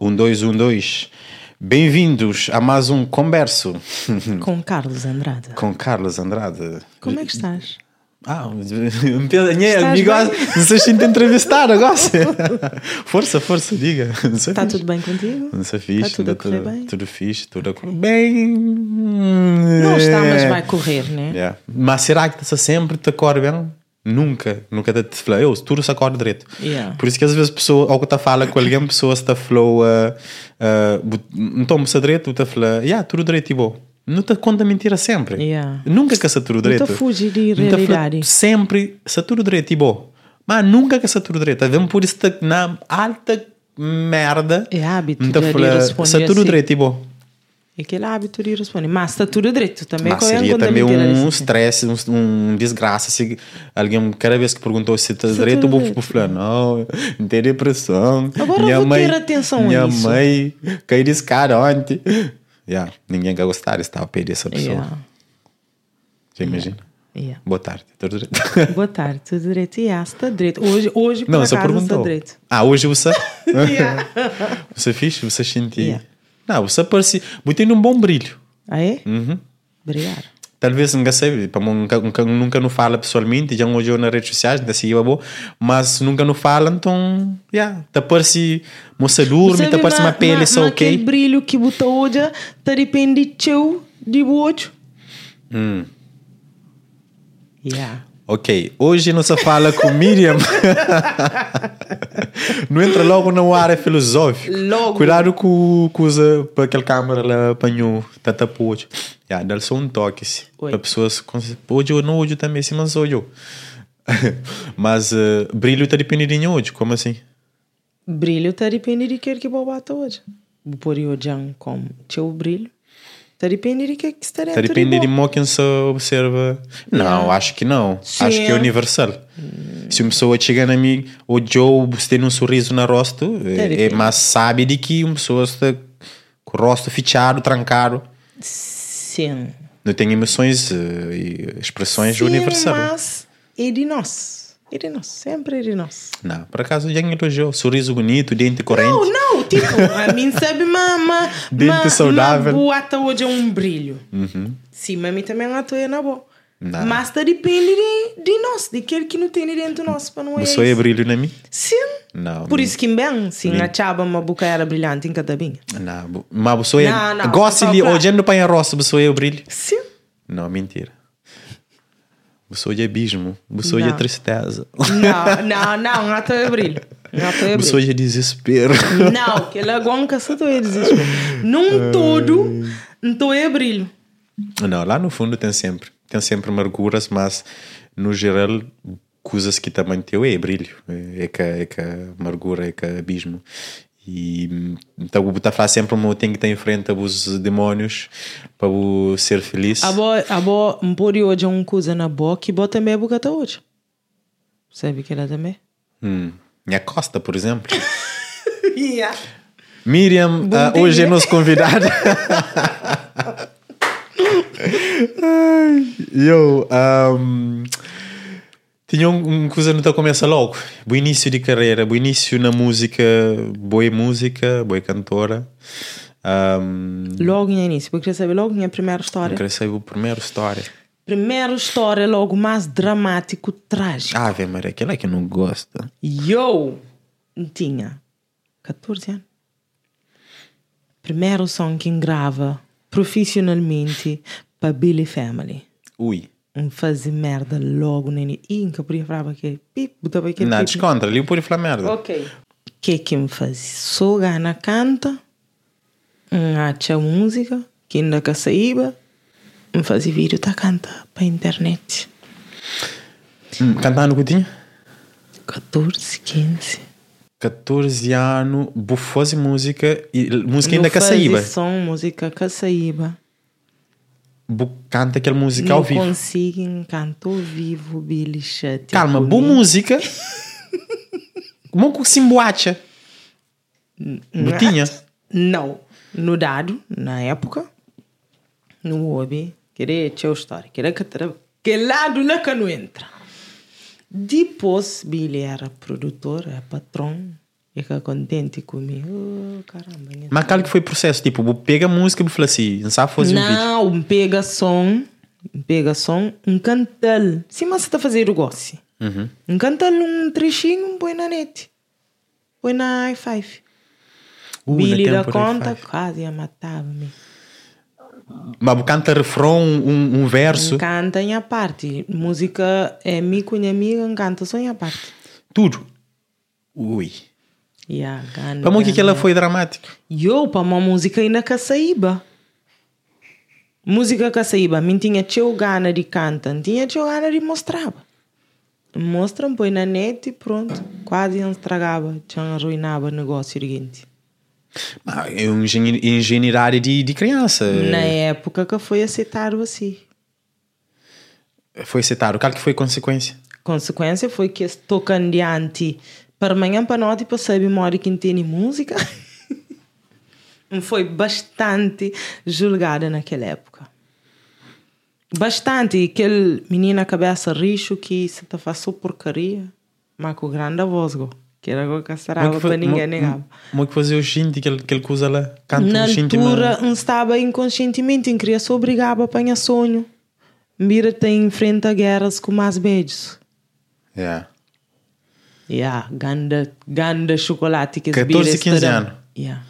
Um, dois, um, dois. Bem-vindos a mais um Converso Com Carlos Andrade. com Carlos Andrade. Como é que estás? Ah, minha Estás amigo, não sei se entrevistar agora. Força, força, diga. Está fixe. tudo bem contigo? Não sei fixe, Está tudo a correr bem? tudo fixe, tudo a correr bem. Não está, mas vai correr, né? Yeah. Mas será que está sempre te corre bem? Nunca, nunca te fala, eu, tudo se acorda direito. Yeah. Por isso que às vezes pessoa, ao que está fala com alguém, pessoa está falou, uh, uh, então se direito, está fala, yeah, tudo direito e bom. Não te conta mentira sempre. Yeah. Nunca que se tudo Não direito. te fugi de Não te fala realidade. Sempre se tudo direito e bom. Mas nunca que se tudo direito. Vezes por isso tá na alta merda. É hábito não te de fala, se tudo assim. direito e bom. É aquele hábito de responder. Mas está tudo direito também. Mas é seria também um desse? stress, um, um desgraça. Se alguém, cada vez que perguntou se está Se direito, eu vou falar: não, não tem depressão. Agora minha vou mãe, ter atenção Minha isso. mãe caiu de escada ontem. Yeah, ninguém quer gostar, estava a perder essa pessoa. Yeah. Já imagina? Yeah. Boa tarde, tudo direito. Boa tarde, tudo direito. Yeah, está direito. Hoje, hoje por Não, acaso, está direito. Ah, hoje você? Yeah. você fixe? Você sentiu? Yeah. Não, você parece. Botei num bom brilho. Ah, é? Uhum. Obrigado. Talvez nunca sei, nunca, nunca, nunca não fala pessoalmente, já hoje eu nas redes sociais, ainda seguiu bom, mas nunca não fala, então, yeah, tá parece moça dorme, tá parece uma ma- pele só ok. Aquele brilho que botou hoje, está depende de teu, de outro. Hum, Yeah. Ok, hoje não se fala com Miriam. não entra logo no ar é filosófico. Logo. Cuidado com, com usa para aquela câmera lá apanhou, tapou hoje. Yeah, dá só um toque, para pessoas, hoje eu não hoje também, se mas hoje mas eh, brilho tá dependendo de hoje, como assim? Brilho está depende de que que vou bater hoje. Pôr hoje como teu brilho. Depende de que se observa. Não, acho que não. Sim. Acho que é universal. Se uma pessoa chega na mim, o Joe você tem um sorriso no rosto, é, é, mas sabe de que uma pessoa está com o rosto fechado, trancado. Sim. Não tem emoções eh, e expressões Sim, universais. mas é de nós. É de nós. Sempre é de nós. Não, por acaso já elogiou. Sorriso bonito, dente corrente. Não, não. Tipo, a mim sabe uma Dente uma- saudável. Uma boa até hoje é um brilho. Sim, mas a mim também é na boa. Não. Mas está depende de, de nós. De aquele que não tem dentro de nós. Para não é Você é brilho na mim? Sim. Não. Por isso que bem, sim, a chaba uma boca era brilhante em cada binha. Não, mas você é. Só de olhando para a roça, você é o brilho. Sim. Não, mentira. É abismo. É Não. tristeza. Não, não, não, não é brilho. Não é Você brilho. é desespero. Não, que ela gonca só é desespero. Num todo, não é brilho. Não, lá no fundo tem sempre. Tem sempre amarguras, mas no geral, coisas que também tem é brilho. É que, é que amargura, é que abismo. E então o Buta fala sempre tem que estar em frente aos demônios para o ser feliz. A boa, a boa, um pori hoje é um coisa na boa que bota também a boca até hoje. Sabe que ela também? Hum. Minha Costa, por exemplo. Yeah. Miriam, dia. hoje é nosso convidado. Eu um, tinha um, um coisa não começa logo. O início de carreira, o início na música, boa música, boa cantora. Um, Logo no início, porque queria saber logo minha primeira história. queria saber a primeira história. Primeira história, logo mais dramático, trágico. Ave Maria, aquela que não gosta. Eu tinha 14 anos. Primeiro som que grava profissionalmente para Billy Family. Ui. Fazer merda logo no início. E nunca podia falar aquele pip, botava aquele Não, descontra, ali eu pude falar merda. Ok. O que que me fazia? Soga na canta, acha música, que ainda que saíba, me fazia vídeo tá canta para internet. Hum, cantando que tinha? 14, 15. 14 anos, bufosa música, e música ainda que saíba. som, música que saíba. Canta aquela música Não ao vivo. consigo cantar ao vivo, Billy Chat. Calma, boa música. Como que se emboacha? Não tinha? Não. No dado, na época, no hobby, queria ter história. Queria que que lado na que não entra. Depois, Billy era produtor, é patrão. Fica contente comigo. Oh, caramba. Mas qual que foi o processo? Tipo, vou pega a música e fala assim, não sabe fazer um vídeo. Não, pega som, pega som, um cantal. Sim, mas você está a fazer o gosto. Uhum. Um cantal, um trechinho, põe na net. Põe na i5. Uh, Billy da conta, i5. quase ia matar-me. Mas canta refrão, um, um verso, Canta em a parte. Música é mi com minha amiga, canta só em a parte. tudo. Ui. Yeah, gana, Para mim que aquela foi dramático. Eu, para uma música ainda caçaíba. Música caçaíba, mim tinha teu gana de cantar, tinha teu gana de mostrar. Mostram, põe na net e pronto. Quase não estragava, já arruinava o negócio seguinte. Mas é um engenharia de, de criança. Na época que foi aceitado assim. Foi aceitar. Qual que foi a consequência? Consequência foi que estou candiante para amanhã para noite para saber uma hora que entende música. foi bastante julgada naquela época. Bastante. Aquele menino a cabeça richo que se te faz só porcaria, mas com grande voz, go, que era o que sarava para ninguém negar. Como é que fazia o gente que ele, que ele usa lá? Canta Na um altura, não estava inconscientemente, em queria se obrigar a apanhar sonho. Mira tem enfrenta guerras com mais beijos. Yeah. Yeah, ganda, ganda chocolate que 14, esbira 15 estará. anos. Yeah.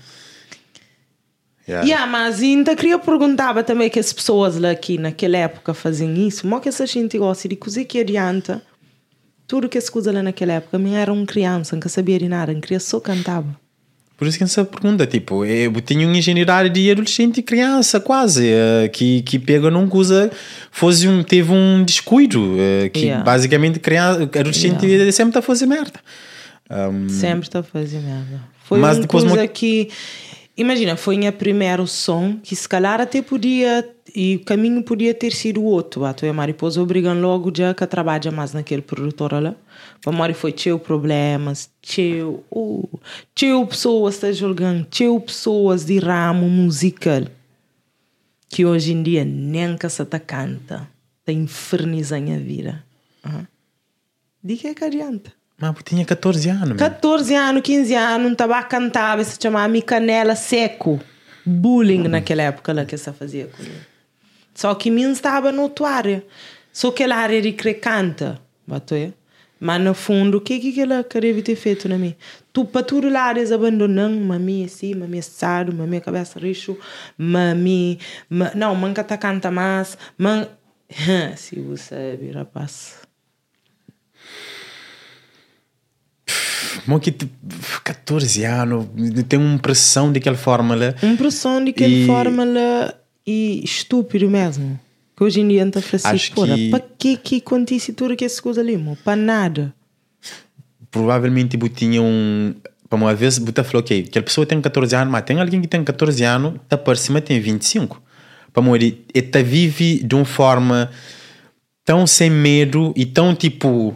Yeah. Yeah, mas ainda queria perguntar também que as pessoas lá aqui naquela época faziam isso, mas que essa gente gosta de coisa que adianta. Tudo que se usa lá naquela época, minha era um criança, não sabia de nada, não queria só cantava. Por isso que essa pergunta, tipo, eu tinha um engenharia de adolescente e criança, quase, eh, que, que pega num coisa, fosse um, teve um descuido, eh, que Yeah. basicamente criança, adolescente Yeah. sempre está a fazer merda. Um, Sempre está a fazer merda. Foi Mas uma depois coisa mo- que. Imagina, foi minha primeiro som que se calhar até podia. E o caminho podia ter sido outro. A tua mariposa obrigam logo já que trabalha mais naquele produtor lá. Para Mari foi teu problemas, teu. Uh, teu pessoas está julgando, teu pessoas de ramo musical. Que hoje em dia nem que se te canta. Está infernizando a vida. Uhum. De que é que adianta? Mas tinha 14 anos. man. 14 anos, 15 anos, estava a cantar, se chamava me canela seco. Bullying naquela época lá que essa fazia comigo. Só que mim estava na outra área. Só aquela área de que canta. Bateu? Mas no fundo, o que que ela queria ter feito na mim? Tu para tudo lá eles abandonando, mami assim, mami assado, mami cabeça richo, mami, ma, não, manca tá canta mais, man... Se você sabe, rapaz. Mas que te- 14 anos, tem uma pressão daquela forma lá. Impressão de aquela E- forma lá e estúpido mesmo. Que hoje em dia está assim, Acho porra, que- para que que acontece tudo que essa coisa ali, mo? Para nada. Provavelmente tipo, tinha um. Para uma vez, você falou, ok, aquela pessoa tem 14 anos, mas tem alguém que tem 14 anos, está para cima tem 25. Para uma ele está vive de uma forma tão sem medo e tão tipo.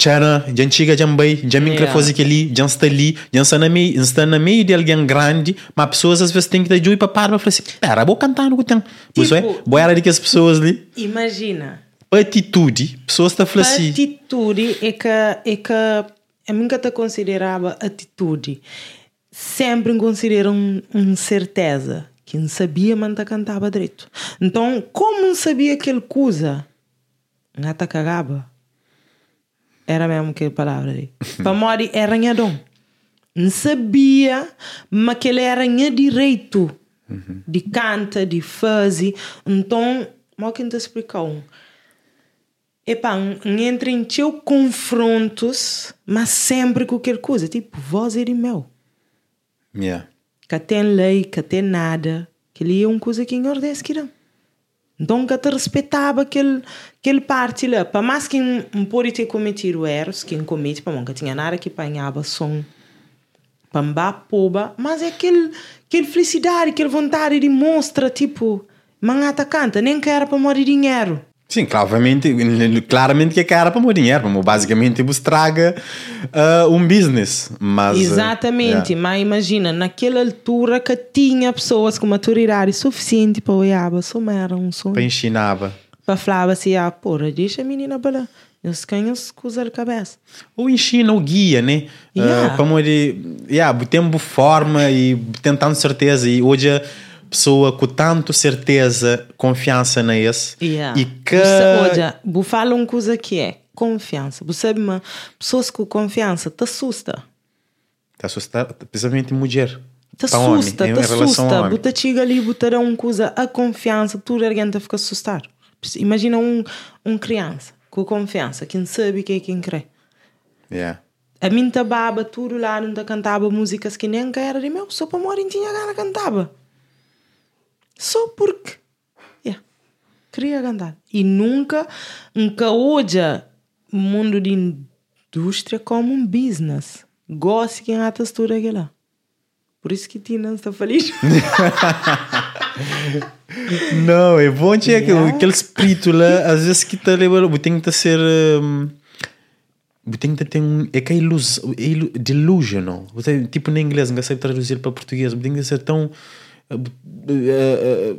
Tchara, já chega já bem, já me Yeah. fazer aquele, já está ali, já está na meio, está na meio de alguém grande, mas pessoas às vezes têm que dar joio para parar para falar assim, pera, vou cantar no que tem. É, Tipo- vou era de que as pessoas ali, Imagina. atitude, pessoas estão a falar assim, Atitude é que, é que eu nunca te considerava atitude. Sempre considero um, um certeza que não sabia, mas não cantava direito. Então, como não sabia aquele coisa, não te cagava. Era mesmo aquela palavra ali. Para Mori era ranhadão. Não sabia, mas que ele era ranha direito. De canta, de fazer. Então, mal que te explicar um. Epá, um- entra em teu confrontos, mas sempre qualquer coisa. Tipo, voz é de meu. yeah. Que tem lei, que tem nada. Que ali é uma coisa que engordece que não. Então, que te respeitava aquele, aquele parte lá. Para mais que não pode ter cometido erros, quem comete, para nunca tinha nada que apanhava som. Para poba, mas é aquele, aquele felicidade, aquela vontade de mostrar, tipo, mangata canta, nem quero para morrer dinheiro. Sim, claramente, claramente que é cara para morrer dinheiro, mas basicamente você traga ah, um business. Mas, ah, Exatamente, yeah. mas imagina, naquela altura que tinha pessoas com maturidade suficiente para olhar, era um som. Para ensinava. Para falar assim, ah, porra, deixa a menina para lá. Eles canham-se com a cabeça. Ou ensina o guia, né? Yeah. Uh, para morrer, yeah, tempo forma e tentando certeza. E hoje pessoa com tanto certeza, confiança na esse. Yeah. E que. Você, olha, vou falar uma coisa que é confiança. Você sabe, uma pessoas com confiança te assusta. Te assustar, principalmente mulher. Te assusta, te assusta. homem. Bota chega ali, botar uma coisa, a confiança, tudo alguém te fica assustar. Imagina um, um criança com confiança, quem sabe que é quem crê. Yeah. A mim tá baba, tudo lá, não cantava músicas que nem era de meu, só para morrer tinha gana cantava. Só porque, yeah, queria cantar. E nunca, hoje, o mundo de indústria como um business. Gosto que a textura aqui lá. Por isso que Tina está feliz. Não, é bom tinha Yeah. aquele, aquele espírito lá, às vezes que te leva, tem que ser. Um, tem que ter um. É que é ilus, é delusional. Tipo, em inglês, não sabe traduzir para português, tem que ser tão. Uh, uh,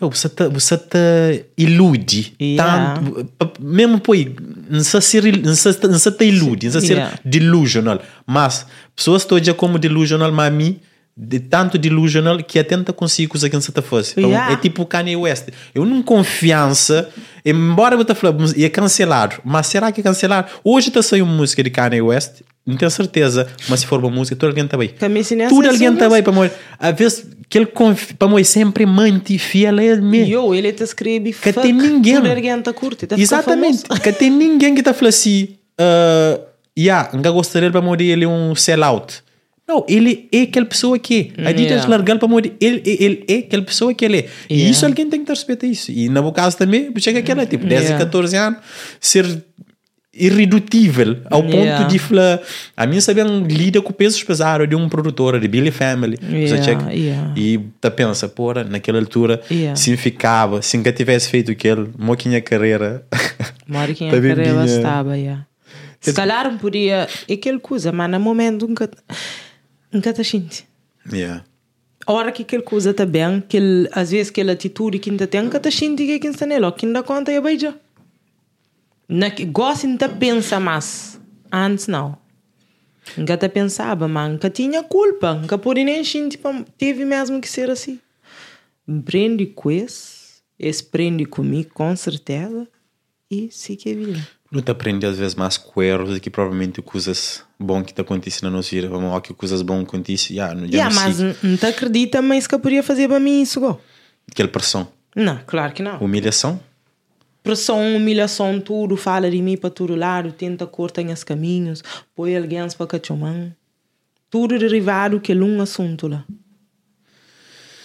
uh, você te, você te ilude Yeah. tanto, pa- mesmo poi não se ser não se, não se te ilude não se ser Yeah. delusional mas pessoas estão já como delusional mas a mim de tanto delusional que atenta consigo que se te fosse Então, Yeah. é tipo o Kanye West eu não confiança embora eu falando ia cancelar mas será que é cancelar hoje está saindo uma música de Kanye West não tenho certeza mas se for uma música todo alguém está bem tudo essa alguém está bem para morrer às vezes que ele confi- para morrer sempre mante fiel a ele mesmo Eu, ele te escreve Que tem ninguém. alguém curte. Te fica Exatamente. Que tem ninguém que está falando assim, uh, yeah, não gostaria para morrer ele é um sellout. Não, ele é aquela pessoa que é. A Adidas Yeah. largar para morrer, ele, ele, ele é aquela pessoa que ele é. E Yeah. isso alguém tem que ter respeito a isso. E no meu caso também, chega aquela, tipo, 10 Yeah. e 14 anos, ser irredutível ao ponto Yeah. de falar a mim sabiam lida com pesos pesados de um produtor de Billy Family Yeah, checa- yeah. e tá pensa porra naquela altura se ficava se nunca tivesse feito aquele moquinha carreira Mora quem Também a carreira estava, yeah. Se calhar podia, aquela coisa, mas no momento nunca, nunca te sente. yeah. A hora que aquele coisa está bem, às vezes aquela atitude que ainda tem, nunca te sente que quem está nele, que ainda conta beija. Na que gosta de pensar mais. Antes não. Nunca te pensava, mas nunca tinha culpa. Nunca podia nem pá, teve mesmo que ser assim. Prende com esse, esse prende comigo, com certeza. E sim que é vida. não te aprende às vezes mais com erros do que provavelmente coisas bom que te acontecem na nossa vida vamos lá que coisas bom acontecem yeah, já Yeah, mas não te acredita, mas que poderia fazer para mim isso, go? aquela pressão Não, claro que não. humilhação Pressão, humilhação, tudo, fala de mim para todo lado, tenta cortar os caminhos, põe alguém para cachomão. Tudo derivado que é um assunto lá.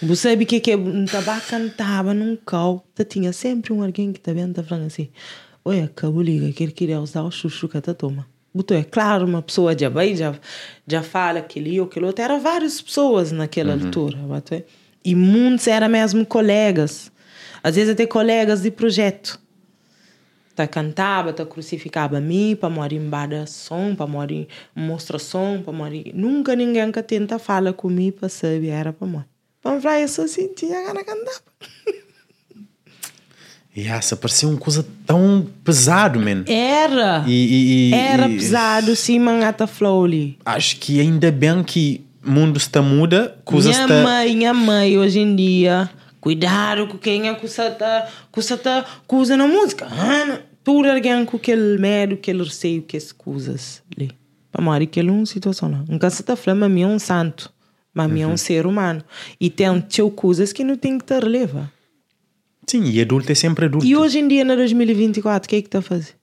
Você sabe que que um tabaco cantava num cal, tinha sempre um alguém que também tá falando assim, olha, acabou liga, que ele queria usar o chuchu que tá toma. Botou, é claro, uma pessoa já vai, já, já fala aquele ou aquele outro, era várias pessoas naquela altura, botou, e muitos eram mesmo colegas, às vezes até colegas de projeto. Tá cantava, tá crucificava mim para morir em bada som, para morir em mostração, para morir. Nunca ninguém que tenta falar comigo para saber era para morrer. Para falar isso assim, tinha gana de e essa parecia uma coisa tão pesado man Era! e, e- Era e- pesado, sim, mangata flowly. acho que ainda bem que o mundo está muda coisas Minha está mãe, minha mãe, hoje em dia, cuidado com quem é que você tá, que tá coisa na música. Ah. Tudo alguém com aquele medo, aquele receio que as coisas ali. Para morrer, aquela é uma situação lá. Nunca se tá falando, mas é um santo. Mas é um ser humano. E tem teu coisas que não tem que te relevar. Sim e adulto é sempre adulto E hoje em dia, na 2024, o que é que está a fazer?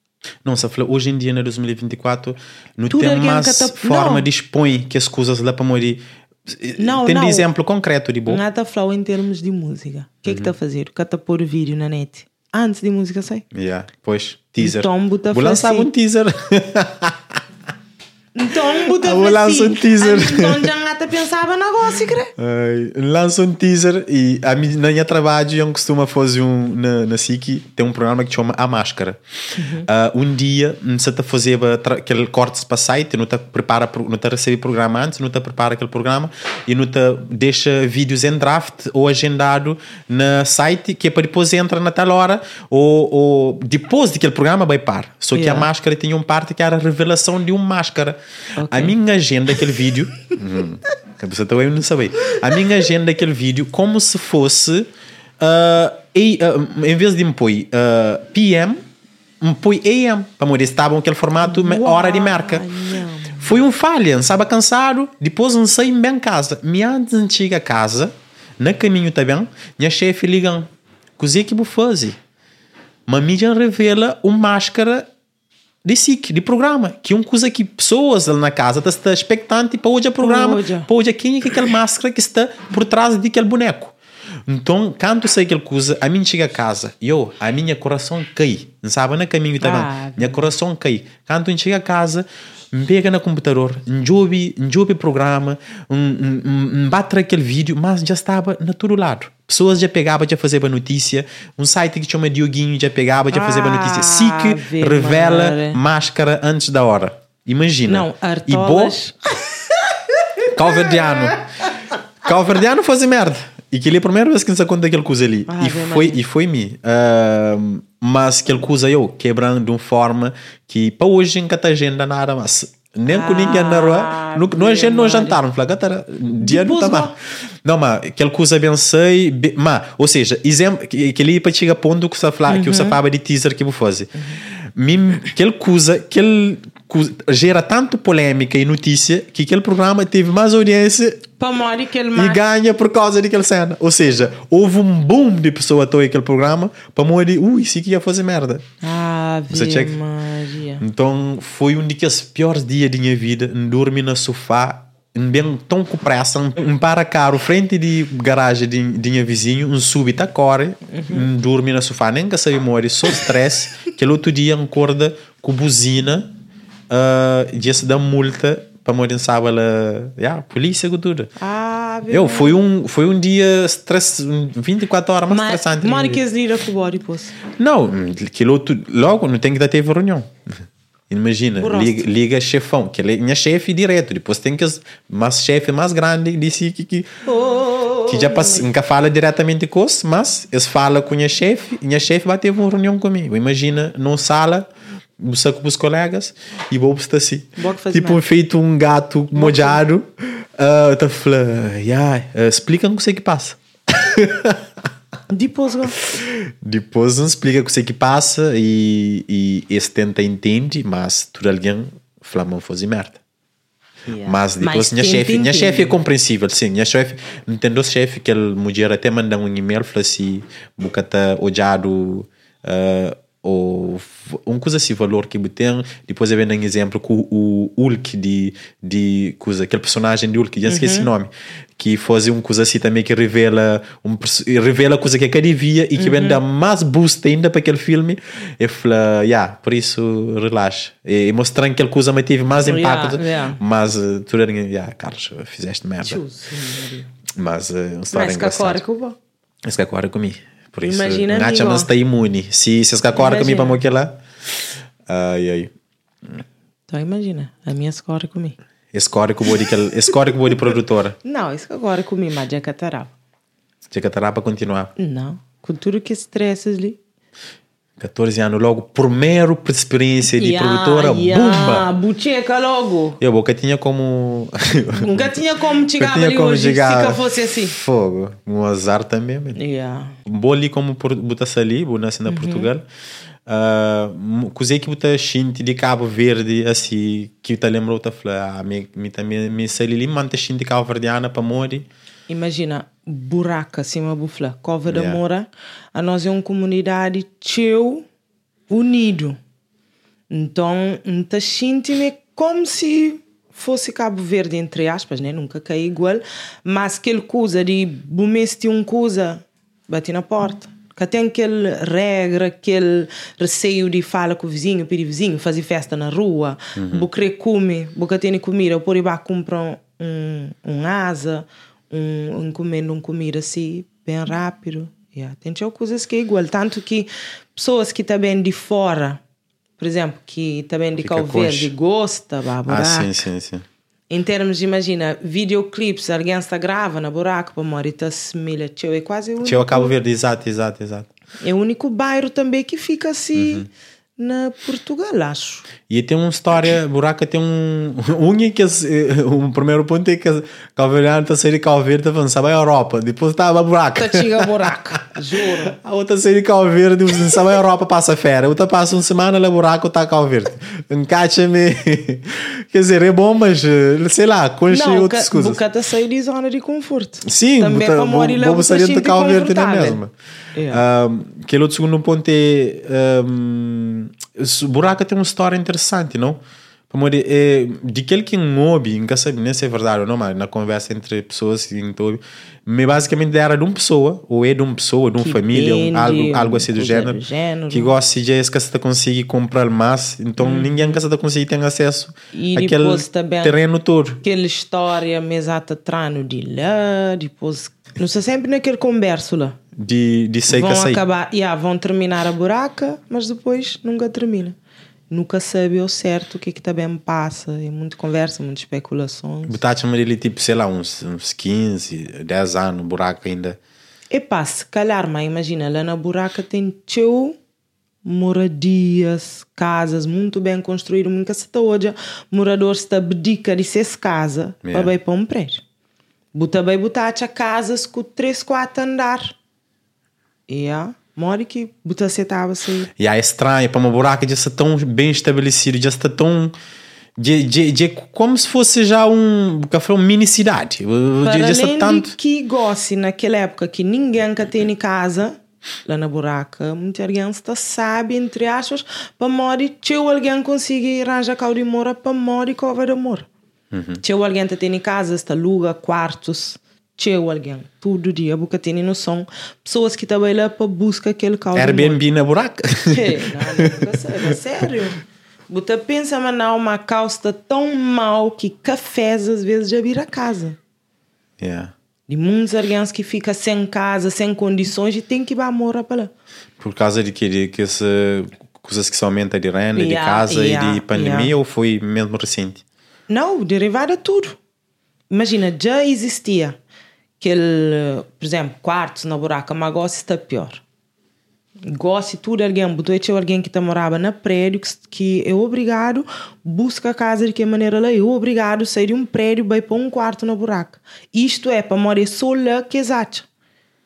Não, se fala, hoje em dia, na 2024, não Tudo tem alguém mais tá- forma não. de que as coisas lá para morrer. Não, tem não. exemplo concreto de bom. Não está a falar em termos de música. O que é que está a fazer? O que está a pôr vídeo na net? Antes de música sair. Yeah, pois, teaser. Então, bota Vou lançar assim. um teaser. Então, Buda Eu lanço um teaser. Então, já até pensava na negócio, crê? Ai, lança um teaser e a mim, na minha trabalho eu costumo fazer um na, na SIC tem um programa que chama A Máscara Ah, um dia você está fazer aquele corte para site não está prepara não está receber programa antes não está prepara aquele programa e não está deixa vídeos em draft ou agendado na site que é para depois entra na tal hora ou, ou depois daquele programa vai par só que Yeah. a máscara tinha um parte que era a revelação de uma máscara Ok. a minha agenda aquele vídeo hum, a pessoa também não sabia. A minha agenda aquele vídeo como se fosse ah, e, ah, em vez de me pôr ah, PM, me põe AM para morrer estavam aquele formato Uau, hora de marca. não. Foi um falha, estava cansado, depois não saí bem casa. Minha antiga casa, no caminho também, minha chefe ligam, cozinha que vou fazer? Mas me já revela uma máscara de SIC, de programa, que é uma coisa que pessoas lá na casa estão expectantes para hoje o programa, para hoje quem é que aquela máscara que está por trás daquele boneco. Então, quando sei aquela coisa, a mim chega a casa, eu, a minha coração cai, não sabe, no caminho também, Ah, minha coração cai. Quando eu chego a casa, pega no computador, enjobe, enjobe programa, bate aquele vídeo, mas já estava na todo lado. Pessoas já pegavam, já faziam a notícia, um site que chama Dioguinho já pegava, já fazia a notícia. Ah, SIC Ave revela Maria. máscara antes da hora. Imagina. Não, E bo, Artolas. Calverdiano. Calverdiano fazia merda. E que ele é a primeira vez que nos conta aquele coisa ali. Ah, e, bem, foi, e foi mim. Ahm, mas aquele coisa eu quebrando de uma forma que para hoje em cada agenda nada mais. Nem com ninguém na rua. Ah, No, no agenda não Maria. jantaram. Falei, "Gatara, dia não tá mal. Não, mas aquele coisa be- Mas, ou seja, exemplo, que que ali para chegar a ponto que você fala, que Uhum. você falava de teaser que eu vou fazer. Mim, aquele coisa, aquele gera tanto polêmica e notícia que aquele programa teve mais audiência e ganha por causa daquela cena. Ou seja, houve um boom de pessoa a tocar aquele programa para morrer, ui, isso aqui ia fazer merda. Você checa? Maria. Então foi um daqueles piores dias da minha vida, dormir no sofá, bem tão com pressa, um para carro frente de garagem de, de minha vizinho, um súbito a corre, um dormir no sofá, nem que saiu morrer, só stress, que outro dia acorda com buzina, uh, dia se dá multa para morrer em sábado, yeah, polícia com tudo. Ave Eu, foi um, foi um dia stress, um 24 horas mais Mas estressante. que eles liram com o body, pois. Não, aquilo tu- logo não tem que dar teve reunião. Imagina, liga, liga chefão, que ele é minha chefe direto, depois tem que as- mas chefe mais grande disse que, que, Oh, que já passa, nunca fala diretamente com os, mas eles falam com minha chefe, minha chefe vai ter uma reunião comigo. Imagina, numa sala, com os colegas e vou estar assim. Boa Tipo, feito um gato mojado, uh, tá falando, yeah, uh, explica o que você que passa. Depois, ó. Depois não explica o que passa e, e esse tenta entende, mas tudo alguém fala, não fazer merda. Yeah. Mas depois Mas minha chefe, minha chefe é compreensível, sim. Minha chefe, entendeu chefe que ele mulher até manda um e-mail fala assim, bocata odiado uh, ou um coisa assim valor que tem. Depois eu vendo um exemplo com o Hulk de de coisa, aquele personagem de Hulk, já esqueci Uhum. o nome, que fazia um coisa assim também que revela um revela coisa que eu via e que Uhum. vem dar mais boost ainda para aquele filme. Eu falo, yeah, por isso relaxa. E, e mostrando que aquela coisa me teve mais Yeah, impacto. yeah. Mas uh, tu era, yeah, Carlos, fizeste merda. Maria. Mas uh, uma história Mas que agora que eu vou. Esse que agora comi. Por isso, Imagina, Nacha não está imune. Se se esse que agora comi Imagina. para moquer lá. Ai, ai. Então imagina, a minha escola comi. Esse core que eu vou de aquele- esse core que eu vou de produtora. Não, isso que agora comi, mas já. Tinha que estar para continuar. Não, com tudo que estresses ali. 14 anos logo, primeiro experiência de produtora, yeah, bumba! Bucheca logo. Eu boca tinha como Nunca tinha como chegar Eu tinha ali como hoje chegar. se fosse assim. Fogo, um azar também. man. Yeah. Vou ali como botasse ali, vou nascer na Portugal. Uh, Cusei que botar xinte de Cabo Verde, assim, que te lembrou, tá falando, ah, me, me também me sei ali, manta xinte de Cabo Verdeana para morrer. Imagina, buraca acima bufla, Cova da Yeah. Moura, a nós é uma comunidade teu unido. Então, te sente como se fosse Cabo Verde, entre aspas, né? Nunca cai igual, mas aquele coisa de bumeste um coisa, bate na porta, Que tem aquele regra, aquele receio de falar com o vizinho, pedir vizinho, fazer festa na rua, uhum. comer, vou ter comida, ou por aí comprar um, um asa, um, encomenda um comida assim, bem rápido. Yeah. Tem coisas que é igual, tanto que pessoas que também de fora, por exemplo, que também de Cabo Verde gosta, ah, sim, sim, sim em termos de, imagina, videoclipes, alguém está grava na buraco para está semelha, é quase o único... Tchau, Cabo Verde, exato, exato, exato. É o único bairro também que fica assim... Uhum na Portugal, acho. E tem uma história, Buraca tem um. Unha que o primeiro ponto é que Calveriano está a sair de Calverde a avançar para a Europa, depois estava a Buraca. Está chega a Buraca, juro. A outra sai de Calverde, avançar para a Europa, passa a fera. A outra passa uma semana na Buraca, está a Calverde. Encaixa-me. Quer dizer, é bom, mas sei lá, conche outras coisas. Não, está sair de zona de conforto. Sim, também morar lá, vou sair de Calverde na mesma. Yeah. Um, aquele outro segundo ponto é. Um, buraco tem uma história interessante, não? Porque é, de aquele que ouve, nunca sabe nem se é verdade ou não, mas na conversa entre pessoas, então, basicamente era de uma pessoa, ou é de uma pessoa, de uma que família, um, algo, algo assim do género, do género, que gosta de que você conseguir comprar mais, então hum. ninguém que você conseguir ter acesso àquele terreno todo. Aquela história mesata trano de lá, depois, não sei sempre naquele converso lá de, de sei vão sei. acabar, yeah, vão terminar a buraca, mas depois nunca termina. Nunca sabe ao certo o que é que também passa. É muita conversa, muitas especulações. Botaste ele tipo, sei lá, uns, uns 15, 10 anos, buraco ainda. E passa, se calhar, mas imagina, lá na buraca tem teu moradias, casas muito bem construídas, nunca se está hoje, morador está abdica de seis casas yeah. para ir para um prédio. Buta bem botar casas com três, quatro andar Yeah. Mora que buta estava assim. E é estranho para uma buraca já está tão bem estabelecido, já está tão de, de, de, como se fosse já um café uma mini cidade. Para já, já além tanto... de que goste naquela época que ninguém que tem em casa lá na buraca, muita gente está sabe entre aspas para morar se alguém conseguir arranjar cá de mora para morar com a mora. Uhum. Se alguém que tem em casa está aluga quartos chegou alguém todo dia porque tem noção pessoas que trabalham para buscar aquele carro Airbnb na buraca é, não, não, sério você pensa mas não uma causa tão mal que cafés às vezes já vira casa yeah. de muitos alguém que fica sem casa sem condições e tem que ir morar para lá por causa de que, que essa coisas que só aumenta de renda yeah, de casa yeah, e de pandemia ou foi mesmo recente? Não derivada de tudo. Imagina já existia aquele, por exemplo, quartos na buraca, mas gosto está pior. Gosto tudo alguém, botou alguém que está morava na prédio que, que é obrigado busca a casa de que maneira lá é obrigado sair de um prédio vai para um quarto na buraca. Isto é para morar só lá que exato.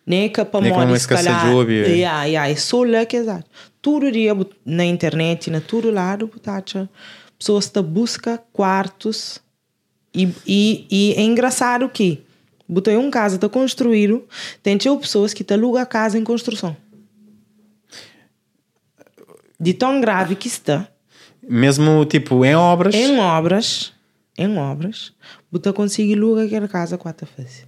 Nem que para morar se calhar. Yeah, yeah, é só lá que exato. Todo dia na internet, na todo lado, botacha, pessoas está busca quartos e, e, e é engraçado que Botei um casa, está construído, tem pessoas que te alugam a casa em construção. De tão grave que está. Mesmo tipo em obras? Em obras. Em obras. Você consegue alugar aquela casa quatro vezes.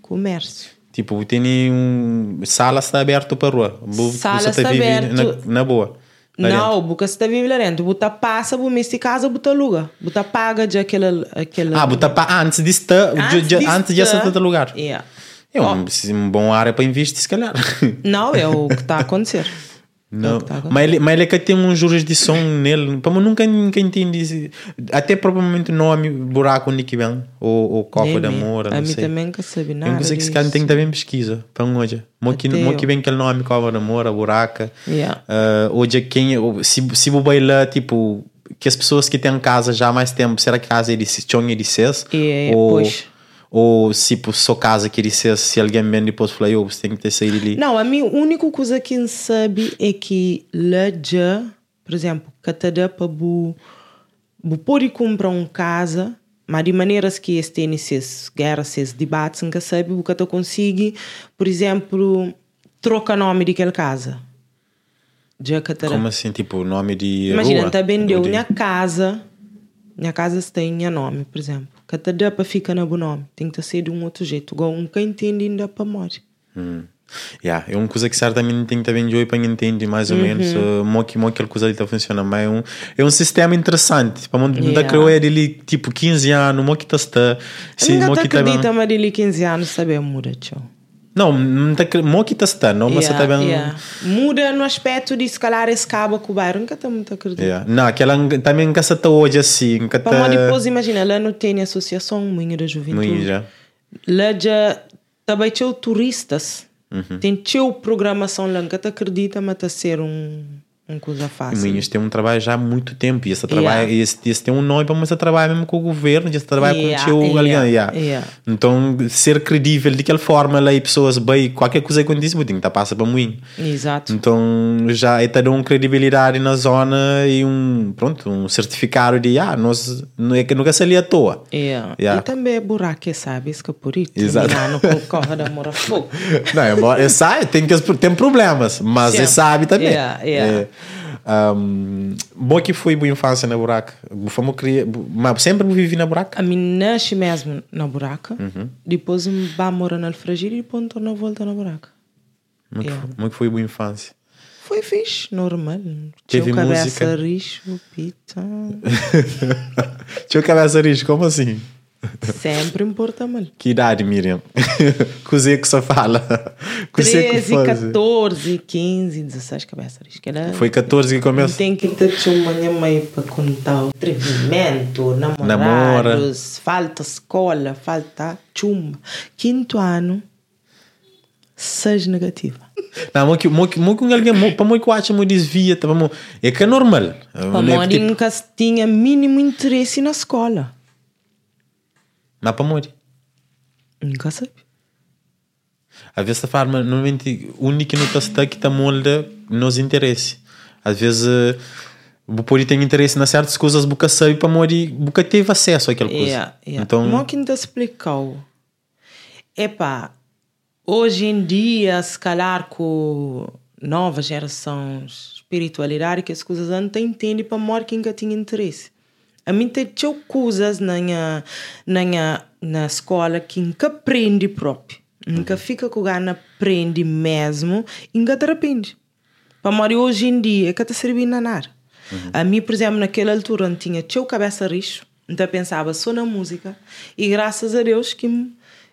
Comércio. Tipo, tem um. Sala está aberto para a rua. Sala está aberto. Na, na boa. Não, buca se tá vindo lá dentro. Buta passa, bu mês casa, buta lugar. Buta paga de aquele. aquele... Ah, buta pa antes de estar. Antes de, antes de estar lugar. Yeah. É um, oh. um bom área para investir, se calhar. Não, é o que está a acontecer. Não, tá mas, ele, mas ele é que tem uma jurisdição nele. Para nunca, nunca entendi. Até provavelmente o nome, buraco onde que vem. Ou, ou copa da mora. A mim sei. também que sabe nada. Eu sei que se calhar tem que também pesquisa. Para hoje. Mo que, que vem aquele nome, copa da mora, buraca. Yeah. Uh, hoje quem. Se, se vou bailar, tipo. Que as pessoas que têm casa já há mais tempo, será que casa eles tinham de ser? É, ou, pois ou se por sua casa que disse se alguém vem depois falar eu você tem que ter saído ali. Não a minha única coisa que sabe é que lá já por exemplo cada para bu bu pode comprar uma casa mas de maneiras que este tem esses guerras esses debates nunca sabe o que consegue por exemplo troca nome daquela casa. Já como assim? Tipo o nome de imagina rua? tá vendeu de... minha casa. Minha casa tem minha nome por exemplo Cada para fica na bom nome. Tem que ser de um outro jeito. Igual um quem entende ainda para morrer. Hum. Yeah, é uma coisa que certamente tem também de para entender mais ou menos Uhum. uh, mo que mo aquela coisa ali está funcionando mas é um, é um sistema interessante para onde Yeah. da criou é dele tipo 15 anos mo que está está se Ninguém mo te que está acredita, mas ele 15 anos saber muda, tchau. Não tá mo que está está não mas está bem yeah. Muda no aspecto de se calhar esse cabo com o bairro, nunca está muito acredita. yeah. não aquela também nunca está hoje assim nunca Para está depois, imagina, lá não tem associação Moinho da Juventude. já Lá já também tinha turistas. Uhum. Tem tinha programação lá, nunca te acredita, mas está ser um, um coisa E fácil. Minhas tem um trabalho já há muito tempo. E esse, Yeah. trabalho, esse, esse tem um nome para começar a trabalhar mesmo com o governo, esse trabalho Yeah, com o teu yeah, yeah. yeah. Então, ser credível de aquela forma, lá e pessoas bem, qualquer coisa que acontece, tem que estar passa para mim. Exato. Então, já é ter uma credibilidade na zona e um, pronto, um certificado de, ah, nós, não é que nunca ali à toa. Yeah. Yeah. E também é buraco, sabe? Isso que é por isso. Exato. Não corre da mora fogo. Não, é, é sabe, tem, que, tem problemas, mas Sempre. é sabe também. Yeah, yeah. É, um, bom que foi boa infância na buraca. Famo cria, mas sempre vivi na buraca. A mim nasce mesmo na buraca, Uhum. depois me vai morar na alfragir e depois torna volta na buraca. Como, Yeah. que, foi, que foi boa infância? Foi fixe, normal. Teve Tinha cabeça richo, pita. Tinha cabeça risco, como assim? Sempre importa mal. Que idade, Miriam? Cozê que só fala. Cozê que 13, faz. 14, 15, 16 cabeça richo. Que era... Foi 14 que começou. Tem que ter uma mãe para contar o atrevimento, namorados, Namora. falta escola, falta chumba. Quinto ano, seis negativa. Não, que que mo que alguém para que acha mo desvia, tá é que é normal. Para mim, tipo, nunca tinha mínimo interesse na escola. Para mo. Nunca sabe. Às vezes a forma normalmente única no está que tá molda nos interesse. Às vezes o pode ter interesse nas certas coisas, buca sabe para mori, buca teve acesso àquela coisa. Yeah, yeah. Então, Então, que te explicou. Epá, hoje em dia, se calhar com nova geração espiritualidade, que as coisas não te entendem para morrer quem tinha interesse. A mim tem coisas na minha, na minha na escola que nunca aprende próprio. Nunca fica com gana aprende mesmo e nunca te arrepende. Para morrer hoje em dia, é que te servir na nada. A mim, por exemplo, naquela altura, onde tinha teu cabeça richo, então pensava só na música e graças a Deus que,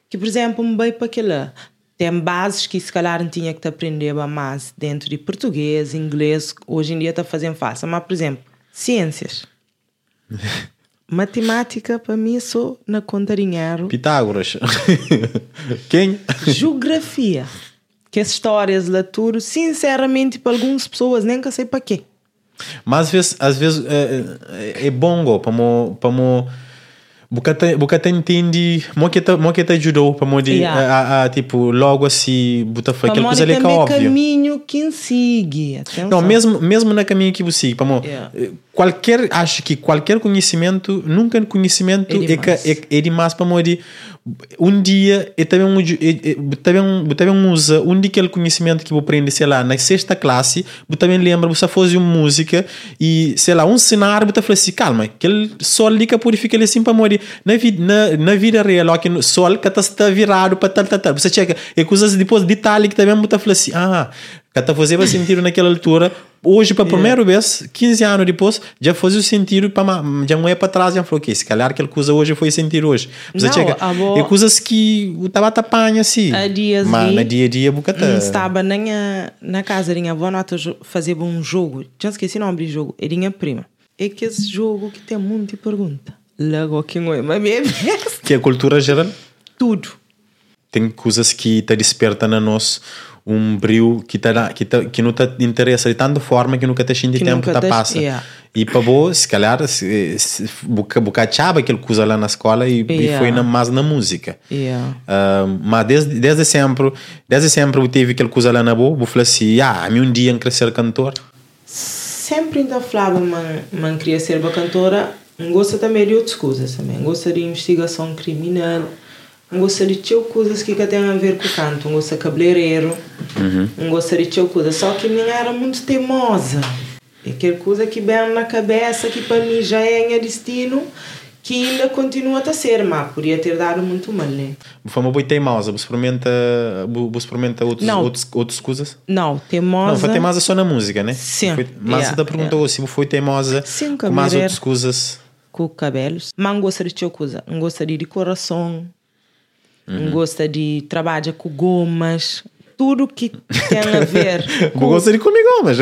que por exemplo, me veio para aquela. Tem bases que se calhar não tinha que te aprender mais dentro de português, inglês, hoje em dia está fazendo fácil. Mas, por exemplo, ciências. Matemática, para mim, só na conta de dinheiro. Pitágoras. Quem? Geografia. Que as histórias lá tudo, sinceramente, para algumas pessoas, nem que sei para quê. Mas às vezes, às vezes é, é, é bom para mo para mo Bukata, bukata entende, mo que te, mo que te ajudou para mo de Yeah. a, a, tipo logo assim, buta foi aquela Para coisa ali que é também óbvio. caminho que sigue. Atenção. Não, mesmo, mesmo na caminho que você para Yeah. qualquer acho que qualquer conhecimento, nunca conhecimento É é, demais. é, é demais para mo de um dia e também um, é, é, também também usa um dia aquele conhecimento que vou aprender, sei lá, na sexta classe, você também lembra, você faz uma música e sei lá, um cenário, você fala assim, calma, aquele sol ali que purifica ele assim para morrer na vida na, na vida real, ó, que no sol que está virado para tal tal tal, você checa, e coisas depois detalhe que também você fala assim, ah, que está fazendo sentido naquela altura hoje para a primeira vez 15 anos depois já fazia o sentido para já não é para trás já falou ok se calhar aquela coisa hoje foi sentido hoje você Não, chega a é coisas que o tava tapanha assim A dias mas vi- na dia a dia bucata Hum, Estava na, na casa da minha avó, nós fazer um jogo. Já esqueci o nome do jogo. É minha prima. É que esse jogo que tem muita pergunta. Logo que não é, mas besta. que a cultura geral Tudo. tem coisas que te desperta na nós um brilho que tá que tá, que não te interessa de tanta forma que nunca te de Que tempo tá te- passa yeah. e para bo se calhar se, se, buca buca chaba aquele coisa lá na escola e, e Yeah. foi na, mais na música Yeah. Ah, mas desde, desde sempre desde sempre eu tive aquele coisa lá na boa eu falei assim ah a mim um dia em crescer cantor Sempre ainda falava, man, man queria ser uma cantora. Não gosta também de outras coisas também. Não gosta de investigação criminal. Não gosta de teu coisas que têm a ver com o canto. Não gosta de cabeleireiro. Não gosta de teu coisas. Só que nem era muito teimosa. É aquela coisa que vem na cabeça que para mim já é meu destino. que ainda continua a ser, mas podia ter dado muito mal, né? Foi uma boa teimosa, você experimenta, você experimenta outros, Não. outros, outros coisas? Não, teimosa. Não, foi teimosa só na música, né? Sim. Foi, mas Yeah, você perguntou se foi teimosa Sim, com mais outras coisas. Com cabelos. Mas não gosta de coisa. Não gosta de decoração. Uhum. Não gosta de trabalhar com gomas. Tudo que tem a ver Não com... gosta de comer gomas.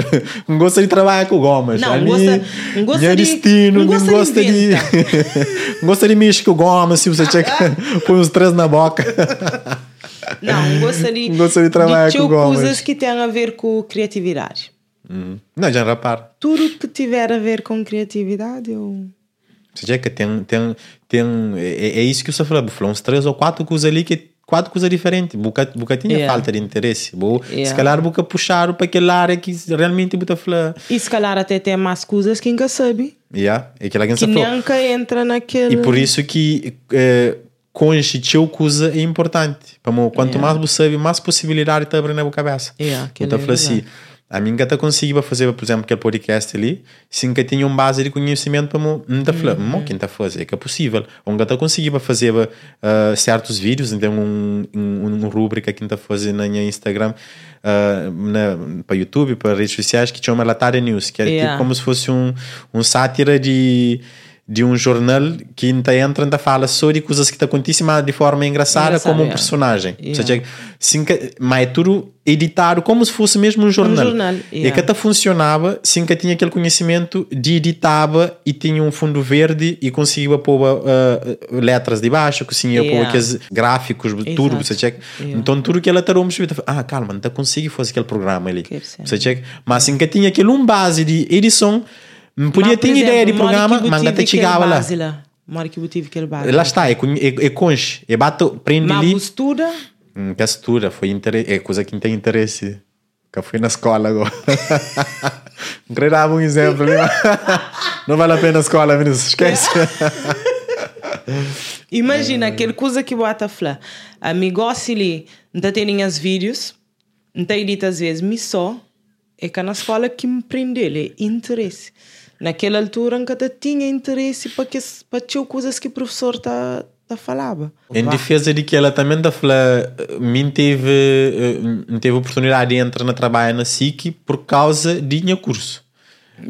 Não gosta de trabalhar com gomas. Não, Ali, gosta- não gosta minha de- destino, não gosta gosta de de. Não gosta de mexer com gomas. Se você checa, põe os três na boca. Não, gosta de... Não gosta de trabalhar ter com gomas. coisas que têm a ver com criatividade. Não, já reparo. Tudo que tiver a ver com criatividade, eu... Você checa, tem. tem, tem é, é isso que você falou. Falou uns três ou quatro coisas ali que. Quatro coisas diferentes. Boca, boca tinha Yeah. falta de interesse. Bo, Yeah. Se calhar, boca puxaram para aquela área que realmente boca falar. E se calhar até tem mais coisas que nunca sabe. Yeah, é que Que nunca entra naquele... E por isso que eh, conhecer teu coisa é importante. Para quanto Yeah. mais você sabe, mais possibilidade te abre na tua cabeça. Yeah, então, é falo assim. A mim que até conseguia fazer, por exemplo, aquele podcast ali, sem que tinha um base de conhecimento para não está falando, Uhum. quem está a fazer, é que é possível. Ou até conseguia fazer eh, certos vídeos, então um, um, um rúbrica que está a fazer na minha Instagram, eh, na, para YouTube, para redes sociais, que chama Latária News, que é Yeah. tipo como se fosse um, um sátira de de um jornal que ainda entra e fala sobre coisas que te acontecem mas de forma engraçada Engraçado, como um personagem Yeah. Seja, mas é tudo editado como se fosse mesmo um jornal, jornal, e yeah. que até funcionava sem que tinha aquele conhecimento de editava e tinha um fundo verde e conseguia pôr uh, letras de baixo conseguia pôr Yeah. aqueles gráficos tudo Exato. você checa. Yeah. então tudo que ela tarou me ah calma não consegui fazer aquele programa ali mas sem que tinha aquele um base de edição não podia Mas, ter ideia de programa que mas até chegava lá lá. Uma hora que eu tive aquele base. Lá está, é, é, é conche, é bato, prende Mas ali. postura, Hum, que estuda, foi interesse, é coisa que não tem interesse. Que foi na escola agora. Não queria dar um exemplo, né? Não vale a pena a escola, Vinícius, esquece. imagina É. aquele coisa que bota a falar. Amigo, ali, não tem as vídeos, não tem dito às vezes, me só, é que na escola que me prende ele, é interesse. Naquela altura, nunca tinha interesse para que para ter coisas que o professor tá, tá falava. Em Vá. defesa de que ela também da fala, mim teve, eh, teve oportunidade de entrar na trabalho na SIC por causa de minha curso.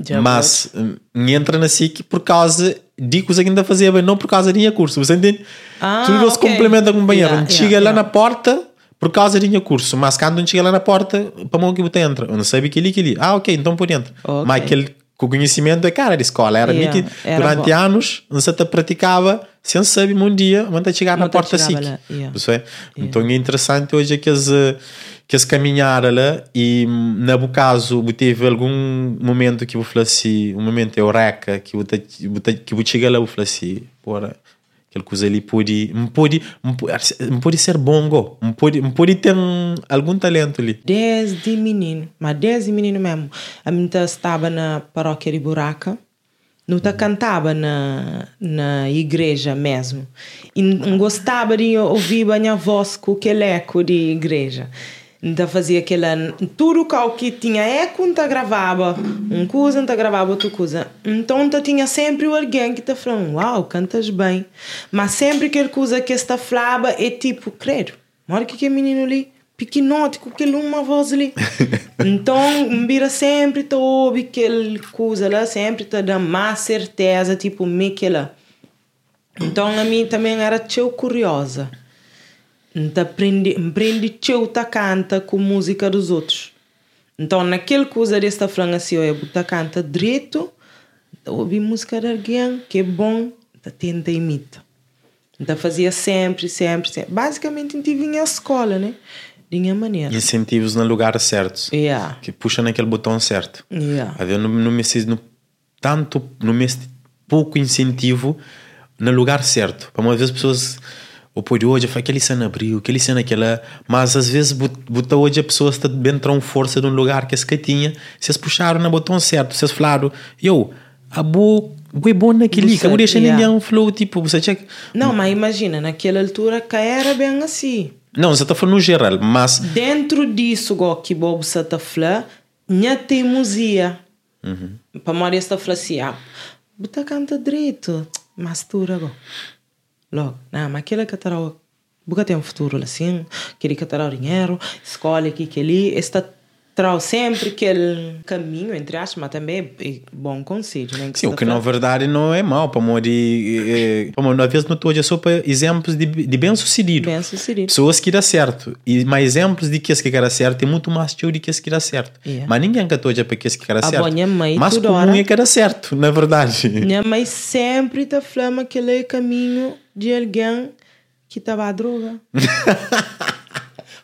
Já Mas eh, entra na SIC por causa de coisa que ainda fazia bem, não por causa de minha curso. Você entende? Ah, Tudo se ok. complementa com o banheiro. Yeah, chega yeah, lá yeah. na porta por causa de minha curso, mas quando não chega lá na porta, para mão que você entra. Eu não sabe que ali, que. Ah, ok, então por dentro. Ok. Mas aquele com o conhecimento é cara de escola. Era Yeah, era Durante bom. anos, não se te praticava, sem saber um dia, mas chegar na Não te porta SIC. lá, yeah. É? Então é interessante hoje que as, que as caminharam lá e na bo caso teve algum momento que você falou assim, um momento eureka que você que você chega lá e falou assim, porra, aquela coisa ali pode, pode, pode, ser bongo, pode, pode ter um, algum talento ali. Desde menino, mas desde menino mesmo. A minha estava na paróquia de Buraca, não tá cantava na, na igreja mesmo. E não gostava de ouvir a minha voz com aquele eco de igreja. Então fazia aquela. Tudo o que tinha eco, então gravava uma coisa, então gravava outra coisa. Então tinha sempre alguém que está falando: Uau, cantas bem. Mas sempre aquela coisa que está falava é tipo, credo, olha que que menino ali pequenote com aquele uma voz ali. então, me vira sempre te ouve aquele coisa lá, sempre te dá mais certeza, tipo, me que lá. Então, a mim também era tão curiosa. Então, aprendi, aprendi tão ta canta com música dos outros. Então, naquele coisa desta falando assim, eu botar canta direito, ouvi música de alguém que é bom, tá tenta imita. Então fazia sempre, sempre, sempre. Basicamente não tive a escola, né? De minha maneira. Incentivos no lugar certo, Yeah. que puxa naquele botão certo. Yeah. Havia no, no, mês- no tanto no mês pouco incentivo no lugar certo. Para uma vez as pessoas o pôr de hoje foi aquele cena abriu, aquele cena aquela, mas às vezes botar hoje a pessoa está bem tão força de um lugar que as que tinha, vocês puxaram no botão certo, vocês falaram, eu, a boa, é bom naquele, Você- que eu deixei yeah. ninguém falou, tipo, você checa. Não, mas imagina, naquela altura que era bem assim. Não, você está falando no geral, mas Dentro disso, go, que Bob está a falar, minha teimosia. Para Maria está a falar assim, ah, bota canta direito. mas dura agora. Logo, não, mas aquele que terá tem um futuro assim, aquele que terá dinheiro, escolhe aqui, que ali, está traz sempre aquele caminho, entre aspas, mas também é bom conselho. Né? Sim, o que na verdade não é mau, para de, é, para às vezes não estou só para exemplos de, de bem-sucedido. Bem-sucedido. Pessoas que dá certo. E mais exemplos de que esse que dá certo é muito mais teu de que esse que dá certo. Yeah. Mas ninguém que estou para que esse que dá certo. A minha mãe, mas comum hora, é que dá certo, na verdade. Minha mãe sempre está falando aquele caminho de alguém que estava a droga.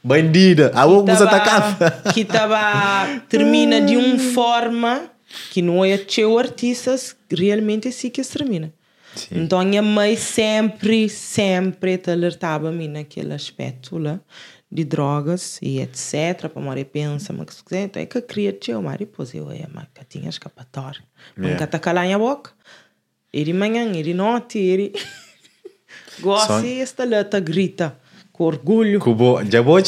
Bandida, a vamos atacar. Que estava termina de uma forma que não é teu artistas, realmente é assim que se termina. Sim. Então a minha mãe sempre, sempre te alertava a mim naquele aspecto lá de drogas e etc. Para Mari pensa, mas então é que cria teu, Mari, pois eu é, mas que tinha escapatória. Yeah. Nunca te calar a boca. Ele manhã, ele noite, ele gosta e esta lata grita com orgulho. Kubo, já vou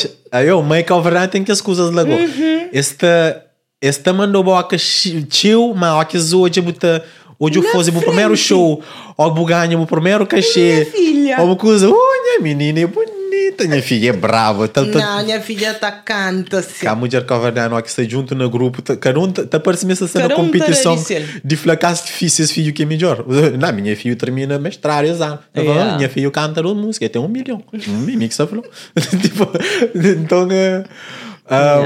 eu, mãe que verdade tem que as coisas lá. Uhum. Esta, esta mandou boca chill, mas que hoje buta Hoje eu fosse o primeiro show, eu ganho o primeiro cachê. Minha filha. Uma coisa, olha, menina é bonita, minha filha é brava. Tá, tá, Não, minha filha tá canta a mulher não que está junto no grupo, tá, cada um tá parece essa cena tá competição difícil. de fracassos difíceis, filho que é melhor. Não, minha filha termina mestrado, exato. Yeah. Minha filha canta uma música, tem um milhão. Um só falou. tipo, então, é,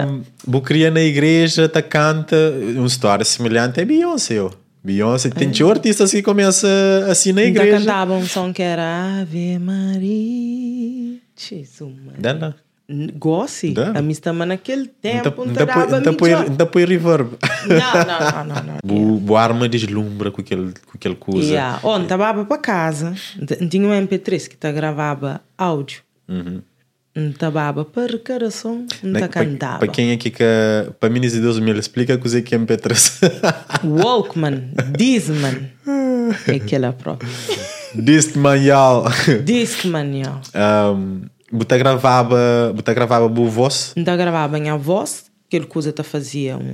um, Bucria na igreja, tá canta, uma história semelhante é Beyoncé, eu. Beyoncé, tem é. artistas que começa assim na Então igreja. cantava um som que era Ave Maria. Jesus, mano. Gosse. Dá. A minha estava naquele tempo, não Não Então põe reverb. Não, não, não, não. não. Boa arma deslumbra com aquele, com aquele coisa. Yeah. Onde estava para casa, tinha um MP3 que te gravava áudio. Uhum. Estava para cada som, não te cantava. Para quem aqui que para mim e Deus me explica que é que é MP3. Walkman, Discman. É aquela própria. Diste manhal. Discman, yeah. Um, Buta gravava, buta gravava boa voz. Então gravava a voz, aquele coisa te fazia um,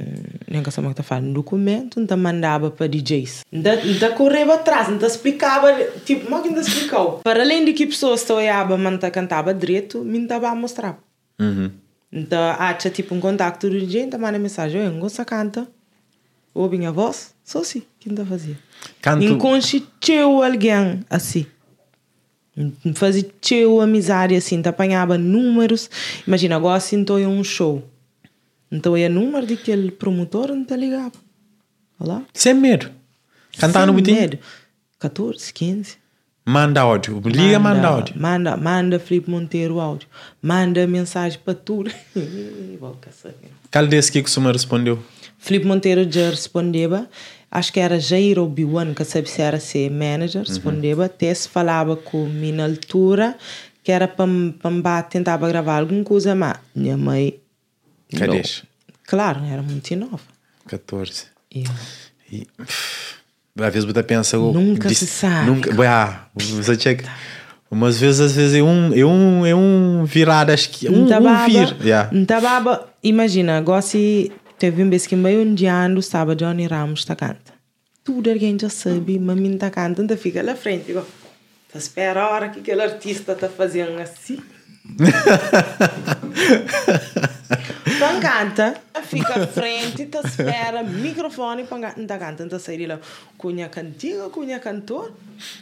nem que que te faz um documento, então mandava para DJs. Então correva atrás, então explicava, tipo, mas que ainda explicou. Para além de que pessoas te olhava, mas te cantava direito, me estava a mostrar. Uhum. Então, acha tipo um contacto do DJ, então manda mensagem, eu gosto canta, ouve a voz, só assim, que ainda fazia. Canto, Enconchiteu alguém assim. Fazia teu amizade assim, te apanhava números. Imagina, agora assim estou em um show. Então é número daquele promotor, não te ligava. Olha lá. sem medo. Cantar no botinho. medo. 14, 15. Manda áudio. Liga, manda áudio. Manda, manda Felipe Monteiro áudio. Manda mensagem para tudo. Qual desse que costuma respondeu? Felipe Monteiro já respondeva. Acho que era Jair ou Biwan, que sabe se era ser manager, respondeva. Até se falava comigo na altura, que era para tentava gravar alguma coisa, mas minha mãe. Cadê? Claro, era muito nova. 14. Yeah. E, às vezes você pensa... Nunca disse- se sabe. Nunca, ah, você checa. Umas vezes, às vezes, é um, é um, é um virada, acho que um, um Ntababa, vir. Yeah. Ntababa, imagina, agora se teve um vez que meio um dia ando, estava Johnny Ramos tá canta. Tudo alguém já sabe, mas mim tá canta, ainda fica lá frente, digo, tá espera a hora que aquele artista tá fazendo assim. Então canta, fica à frente, tá espera, microfone, para tá canta, tá sair lá, cunha cantiga, cunha cantor,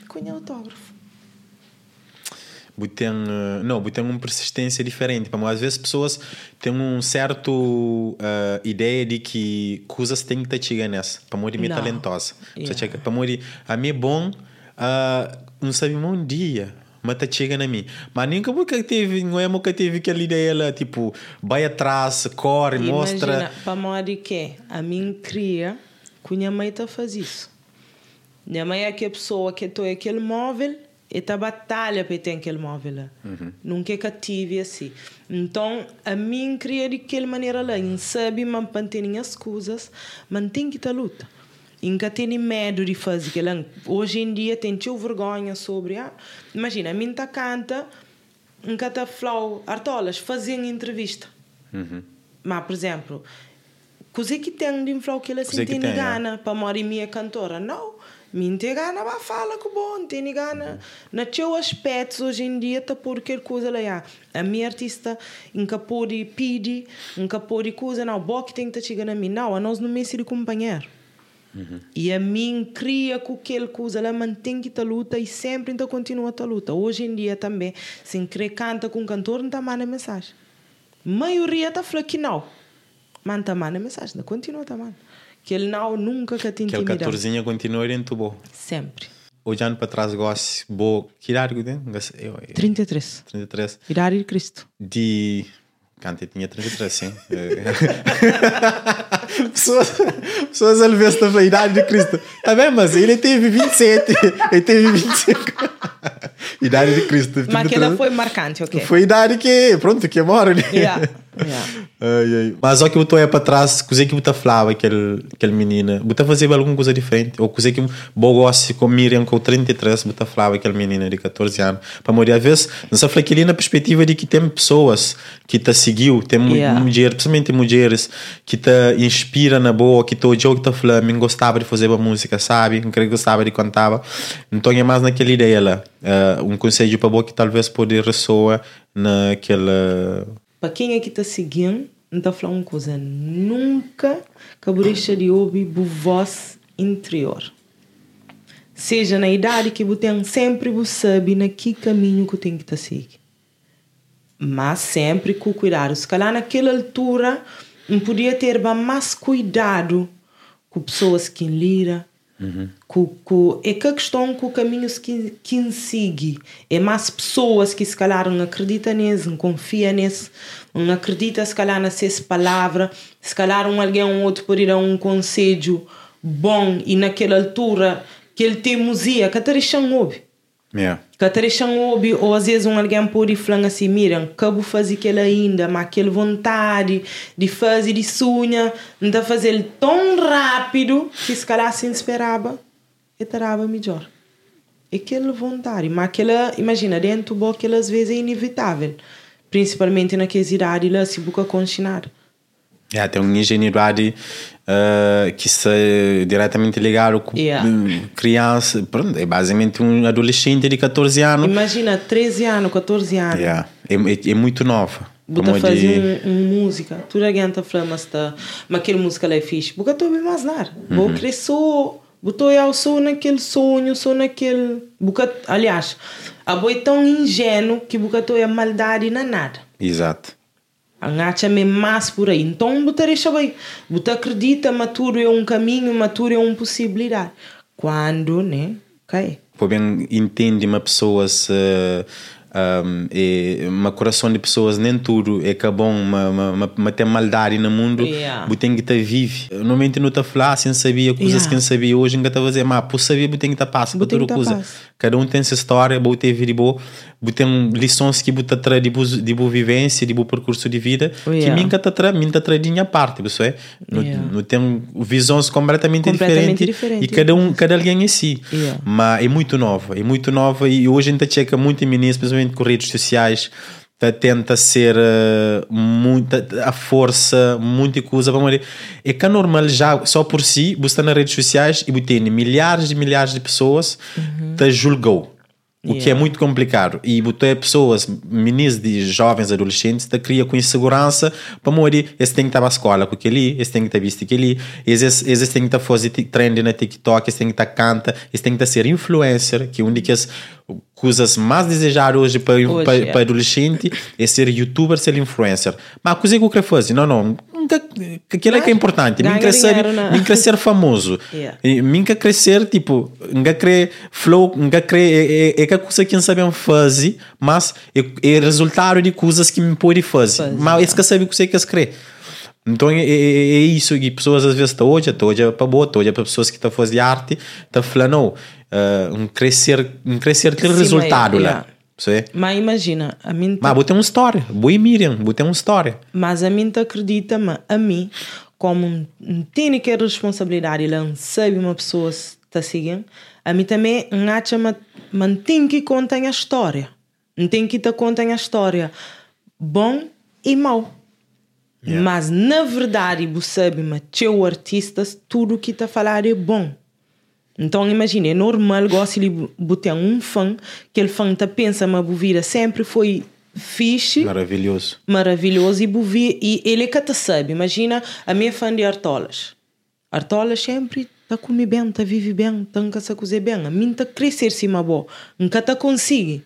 cunha autógrafo. Tem, eh, não, tem uma persistência diferente. Mas às vezes pessoas têm um certo eh, ideia de que coisas têm que te chegar nessa. Para morrer meio Não. talentosa. Yeah. para morrer, a mim é bom, ah, não sabe um dia. Mas tá chega na mim. Mas nunca nunca teve, não é nunca teve aquela ideia lá, tipo, vai atrás, corre, mostra. Imagina, para modo que a mim cria que minha mãe tá faz isso. Minha mãe é aquela pessoa que tem aquele móvel e tá batalha para ter aquele móvel lá. Nunca é que tive assim. Então, a mim cria de aquela maneira lá. Não sabe manter as coisas, mantém que tá luta. Nunca tem medo de fazer aquilo. Hoje em dia tem tio vergonha sobre. Ah, imagina, a mim tá canta, nunca tá flow, artolas, fazem entrevista. Uhum. Mas, por exemplo, coisa que tem de inflau que ela que sente tem, gana para morar minha cantora? Não. Minte gana ba fala que bom, tem gana. Na teu aspectos hoje em dia tá por qualquer coisa lá. A minha artista nunca pode pedir, nunca pode coisa, não, bom que tem que chegar na mim. Não, a nós não me de companheiro. Uhum. E a mim cria com aquele coisa, ela mantém que tá luta e sempre então continua a luta. Hoje em dia também, se crê canta com um cantor, não tá manda mensagem. A maioria tá falando que não. Mas tá manda mensagem, não continua tá manda que ele não nunca que te intimida. Aquele 14 continua em tubo. Sempre. Olhando para trás, gosto, bo, que idade tem? 33. 33. Idade de Cristo. De Cante tinha 33, sim. pessoas, pessoas às vezes estão a idade de Cristo. Tá bem, mas ele teve 27. Ele teve 25. idade de Cristo. Mas aquela foi marcante, ok? Foi idade que, pronto, que mora. Né? Yeah. Yeah. Ai, ai. Mas só que eu é para trás, coisa que eu falava, aquele, aquele menina, eu fazer alguma coisa diferente. Ou coisa que eu gosto com Miriam com 33, eu falava aquele menina de 14 anos. Para morrer, às vezes, não se fala na perspectiva de que tem pessoas que te seguiu, tem yeah. mulheres, principalmente mulheres, que te inspira na boa, que todo jogo que te falando, eu gostava de fazer uma música, sabe? Eu gostava de cantar. Então é mais naquela ideia lá. Uh, um conselho para boa que talvez pode ressoar naquela para quem é que está seguindo, não está falando uma coisa. Nunca deixa de ouvir a voz interior. Seja na idade que você tem, sempre você sabe na que caminho que tem que estar seguindo. Mas sempre com cuidado. Se calhar naquela altura, não podia ter mais cuidado com pessoas que lira, Uhum. É que a questão com caminhos que, que segue é mais pessoas que se calhar não acreditam nisso, não confiam nisso, não acreditam se calhar nessa palavra, se calhar um alguém um outro por ir a um conselho bom e naquela altura que ele tem música, que até ouve. Yeah. Catarichan ouve, ou às vezes um alguém pode falar assim, miram, cabo fazer aquilo ainda, mas aquela vontade de fazer, de sonha, não está fazer tão rápido que se calhar se esperava, e terava melhor. Aquela vontade, mas aquela, imagina, dentro do aquela às vezes é inevitável. Principalmente naquelas idades lá, se busca continuar. É, tem uma ingenuidade uh, que se diretamente ligado com yeah. criança. Pronto, é basicamente um adolescente de 14 anos. Imagina, 13 anos, 14 anos. Yeah. É, é, é muito nova. Buta fazer de... um, um, música. Tu já está falando, mas, tá, aquela música lá é fixe. Buta estou bem mais nada. Vou crescer. Buta eu sou naquele sonho, sou naquele. Buca, aliás, a boa é tão ingênuo que buca é maldade na nada. Exato. Angacha me mais por aí. Então, você deixa bem. Você acredita maturo é um caminho, maturo é uma possibilidade. Quando, né? Cai. Por bem, entende uma pessoa se um, é uma coração de pessoas nem tudo é que é bom uma, uma, uma ter maldade no mundo yeah. tem que estar vivo normalmente não está falar assim sabia coisas yeah. que não sabia hoje ainda está a fazer mas por saber tem que estar passo para toda coisa cada um tem sua história boa você tem lições que você traz de boa, de boa vivência de bom percurso de vida yeah. que mim está traz mim está trazendo parte você é não, yeah. tem visões completamente, completamente diferentes diferente. e cada um cada alguém em si mas é muito nova é muito nova e hoje ainda checa muito ministro principalmente com redes sociais tenta ser uh, muita a força muita coisa para morrer é que é normal já só por si você está nas redes sociais e tem milhares e milhares de pessoas uhum. te julgou o yeah. que é muito complicado. E botar pessoas, meninos de jovens, adolescentes, te cria com insegurança para morrer. Esse tem que estar na escola com aquele, esse tem que estar visto aquele, esse, esse tem que estar fazendo trend na TikTok, esse tem que estar canta, esse tem que estar ser influencer, que é um das coisas mais desejadas hoje para, hoje, para, é. para adolescente é ser youtuber, ser influencer. Mas a coisa que eu quero fazer, não, não, aquilo é que é importante. Mim crescer, mim crescer famoso. yeah. Quer crescer, tipo, nunca querer flow, nunca querer, é, é, é a coisa que não sabem fazer, mas é, é resultado de coisas que me pode fazer. fazer mas é que sabe que você quer querer. Então é, é, é, isso que pessoas às vezes estão hoje, estão hoje para boa, estão hoje para pessoas que estão fazendo arte, estão falando, não, uh, um crescer, um crescer ter resultado lá. Mas imagina, a mim. Mas tem uma história. Boa e Miriam, tem uma história. Mas a mim te acredita, mas a mim, como não tem que responsabilidade, não sabe uma pessoa está seguindo, a mim também acha mas tem que contar a história. Não tem que te contar a história bom e mau. Yeah. Mas na verdade, você sabe, mas teu artista, tudo que está a falar é bom. Então imagina, é normal gosto de botar um fã, que ele fã tá pensa, mas a vida sempre foi fixe, Maravilhoso. maravilhoso e, buvi, e ele é que te sabe. Imagina a minha fã de Artolas. Artolas sempre tá comer bem, tá vive bem, tá se cozer bem. A mim tá crescer cima bom, nunca tá consegue.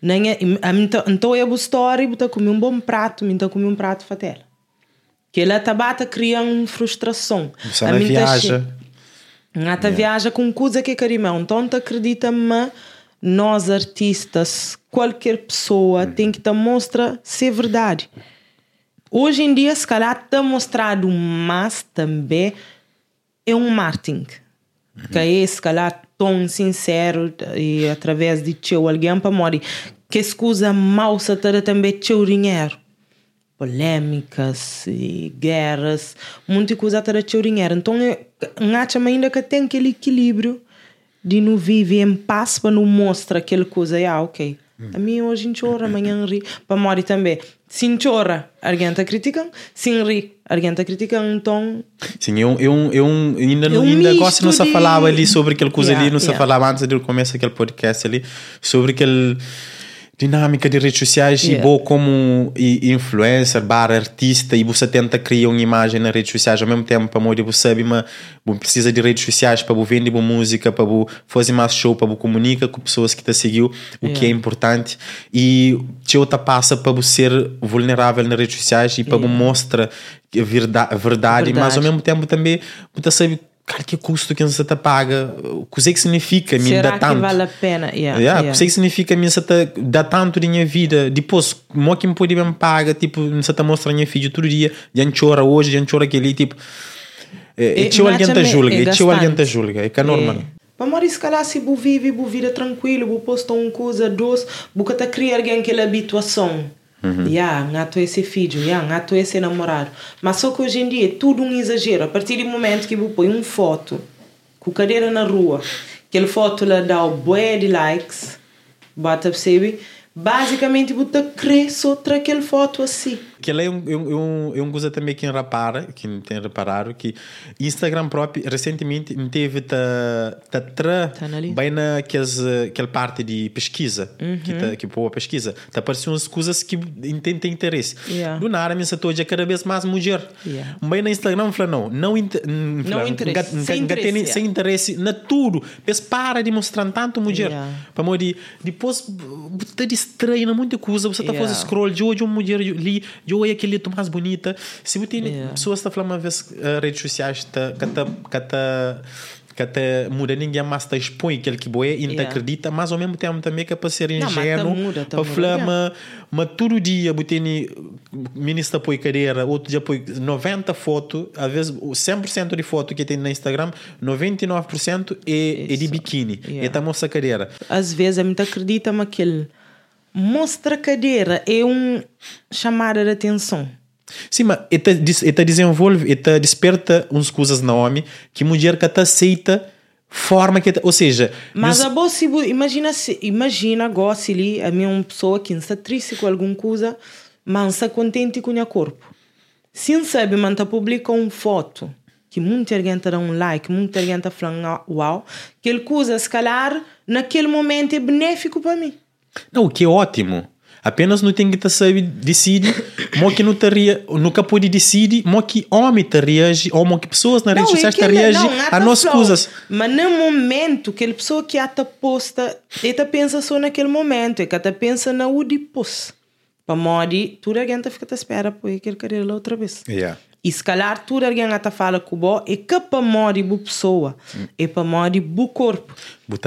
Nem é, a mim tá, então é a história, tá comer um bom prato, mim tá comer um prato fatela. Que ela tá bata cria uma frustração. Você A mim tá viaja. Ngata viaja com coisa que carimão. Então, acredita-me, nós artistas, qualquer pessoa tem que te mostrar ser verdade. Hoje em dia, se calhar, está mostrado, mas também é um marketing. Que é, se calhar, tão sincero e através de teu alguém para morrer. Que escusa mal se também teu dinheiro polêmicas e guerras, muita coisa para teu dinheiro. Então, acho ainda que tem aquele equilíbrio de não viver em paz para não mostrar aquela coisa. Ah, ok. A mim hoje chora, amanhã ri. Para morrer também. Se chora, alguém está criticando. Se ri, alguém está criticando. Então, Sim, eu, eu, eu ainda, não, É ainda gosto, não se de- falava ali sobre aquela coisa Yeah, ali, não se yeah. falava antes de começar aquele podcast ali, sobre aquele dinâmica de redes sociais e Yeah. boa como i- influencer, bar artista e você tenta criar uma imagem nas redes sociais ao mesmo tempo para modo você sabe mas precisa de redes sociais para vender boa música para fazer mais show para você comunicar com pessoas que te seguiu o que é importante e te outra passa para ser vulnerável nas redes sociais e para você mostrar a verdade, verdade, mas ao Verdade. mesmo tempo também você sabe cara que custo que você te paga? O que é que significa me será dá que tanto? vale a pena? Yeah, Yeah, yeah. O que é que significa se te dá tanto de minha vida? Depois mo que me pode me paga? Tipo se te mostra minha filho todo dia já chora hoje já chora aquele tipo é, é E- tio alguém te julga é é tio alguém te julga é que é normal. Para morrer, se calhar, se você vive, você vida tranquilo, você posta uma coisa, dois, você está criando alguém aquela habituação. Uhum. Yeah, ngato esse filho, yeah, ngato esse namorado. Mas só que hoje em dia é tudo um exagero. A partir do momento que você põe uma foto com cadeira na rua, aquela foto lá dá o bué de likes, bota percebe? Basicamente, você crê só tra aquela foto assim. Que ela é um, um, um, é um coisa também que repara, que tem reparado, que Instagram próprio recentemente teve tra, Tá ali. bem naquelas, aquela parte de pesquisa, que, tá, que boa pesquisa, tá aparecendo umas coisas que tem, tem interesse. Yeah. Do nada, minha setor é cada vez mais mulher. Yeah. Bem na Instagram, fala não, não, inter, não interesse, sem interesse, yeah. interesse na tudo. Mas para de mostrar tanto mulher. Yeah. Para morrer, depois está distraído muita coisa, você está Yeah. fazendo scroll de hoje uma mulher ali, de hoje aquele é mais bonita. Se você tem Yeah. pessoas que falando uma vez uh, redes sociais tá, que tá, que tá, que até muda ninguém mais te expõe aquele que boé e não te Yeah. acredita, mas ao mesmo tempo também que é para ser ingênuo, para falar, mas, mas todo dia você ministra põe cadeira, outro dia põe 90 fotos, às vezes o 100% de foto que tem no Instagram, 99% é, é de biquíni, Yeah. é da moça cadeira. às vezes a mim acredita mas aquele mostra cadeira é um chamada de atenção. Sim, mas ele des- ele desenvolve, ele desperta uns coisas na homem que mulher que te aceita forma que ou seja, mas nos- a boa se imagina se imagina agora se ali a minha uma pessoa que está triste com alguma coisa mas está contente com o seu corpo. Se não sabe mas tá publica uma foto que muita gente dá um like muita gente está falando uau aquele coisa se calhar naquele momento é benéfico para mim não, o que é ótimo. Apenas não tem que te saber decidir, mo que não te rea, nunca pode decidir, mo que homem te reage, ou mo que pessoas nas redes Não, sociais te reagem a nossas coisas. Mas no momento que a pessoa que até posta, ela pensa só naquele momento, é que até pensa na o depois. Para morrer, toda a gente fica à espera por aquele carreira lá outra vez. Yeah. E se calhar toda alguém até fala com o bom, é que para morrer boa pessoa, é para morrer bom corpo,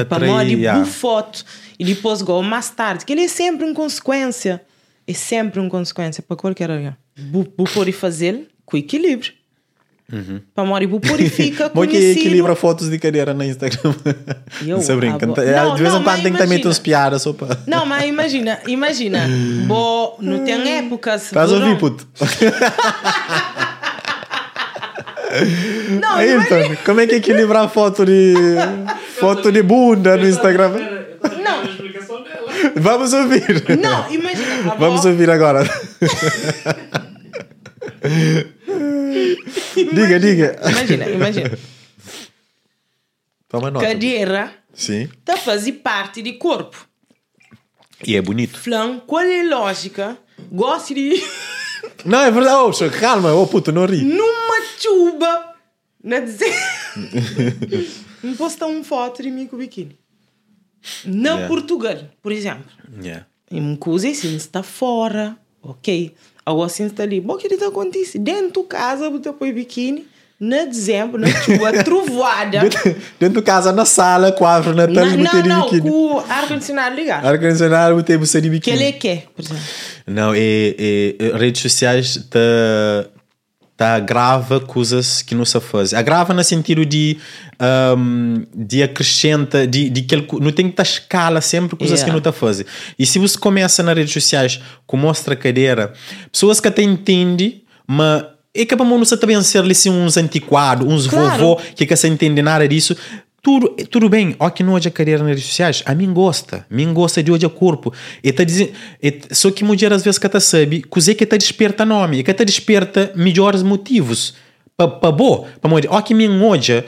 para morrer boa foto, e depois go mais tarde, que ele é sempre uma consequência, é sempre uma consequência para qualquer alguém. Vou poder fazer com equilíbrio. Para morrer, poder ficar Mo que equilibra fotos de cadeira no Instagram. Eu, Não se brinca. bo- É, Não, de vez em não, quando tem que também ter uns piadas só para. Não, mas imagina, imagina. Bo, não tem épocas. Estás a ouvir, puto? Não, Aí, imagina. então, como é que equilibra a foto de foto de bunda no Instagram? Não. Vamos ouvir. Não, imagina. a Vamos ouvir agora. diga, diga. Imagina, imagina. Toma nota. cadeira Sim. tá fazer parte do corpo. E é bonito. Flan, qual é a lógica? Gosto de Não, é verdade. Oh, senhor, calma. Oh, puto, não ri. numa chuba, na dizer. Não postar uma foto de mim com biquíni. Na Yeah. Portugal, por exemplo. Yeah. Em uma coisa assim, está fora, ok. Agora assim está ali. Bom, que está acontecendo? Dentro de casa, você põe biquíni. Na dezembro, na chuva, trovoada. Dentro, dentro de casa, na sala, quadro, na Não, tela, não, botei de não, biquíni. com o ar-condicionado ligado. Ar-condicionado, botei você de Que biquíni. ele é que, por exemplo. Não, é, é, redes sociais tá, tá agrava coisas que não se faz. Agrava no sentido de um, de acrescenta, de, de que ele não tem que estar escala sempre coisas Yeah. que não está a fazer. E se você começa nas redes sociais com mostra cadeira, pessoas que até entendem, mas é que para não também ser assim, uns antiquados, uns Claro. vovô que que se entende nada disso. Tudo, tudo bem, ó que não hoje a carreira nas redes sociais, a mim gosta, a mim gosta de hoje a corpo. E tá dizendo, e, só que mulher às vezes que tá sabe, cozer que tá desperta nome, e que tá desperta melhores motivos. Para pa bo, para mulher, ó que mim hoje,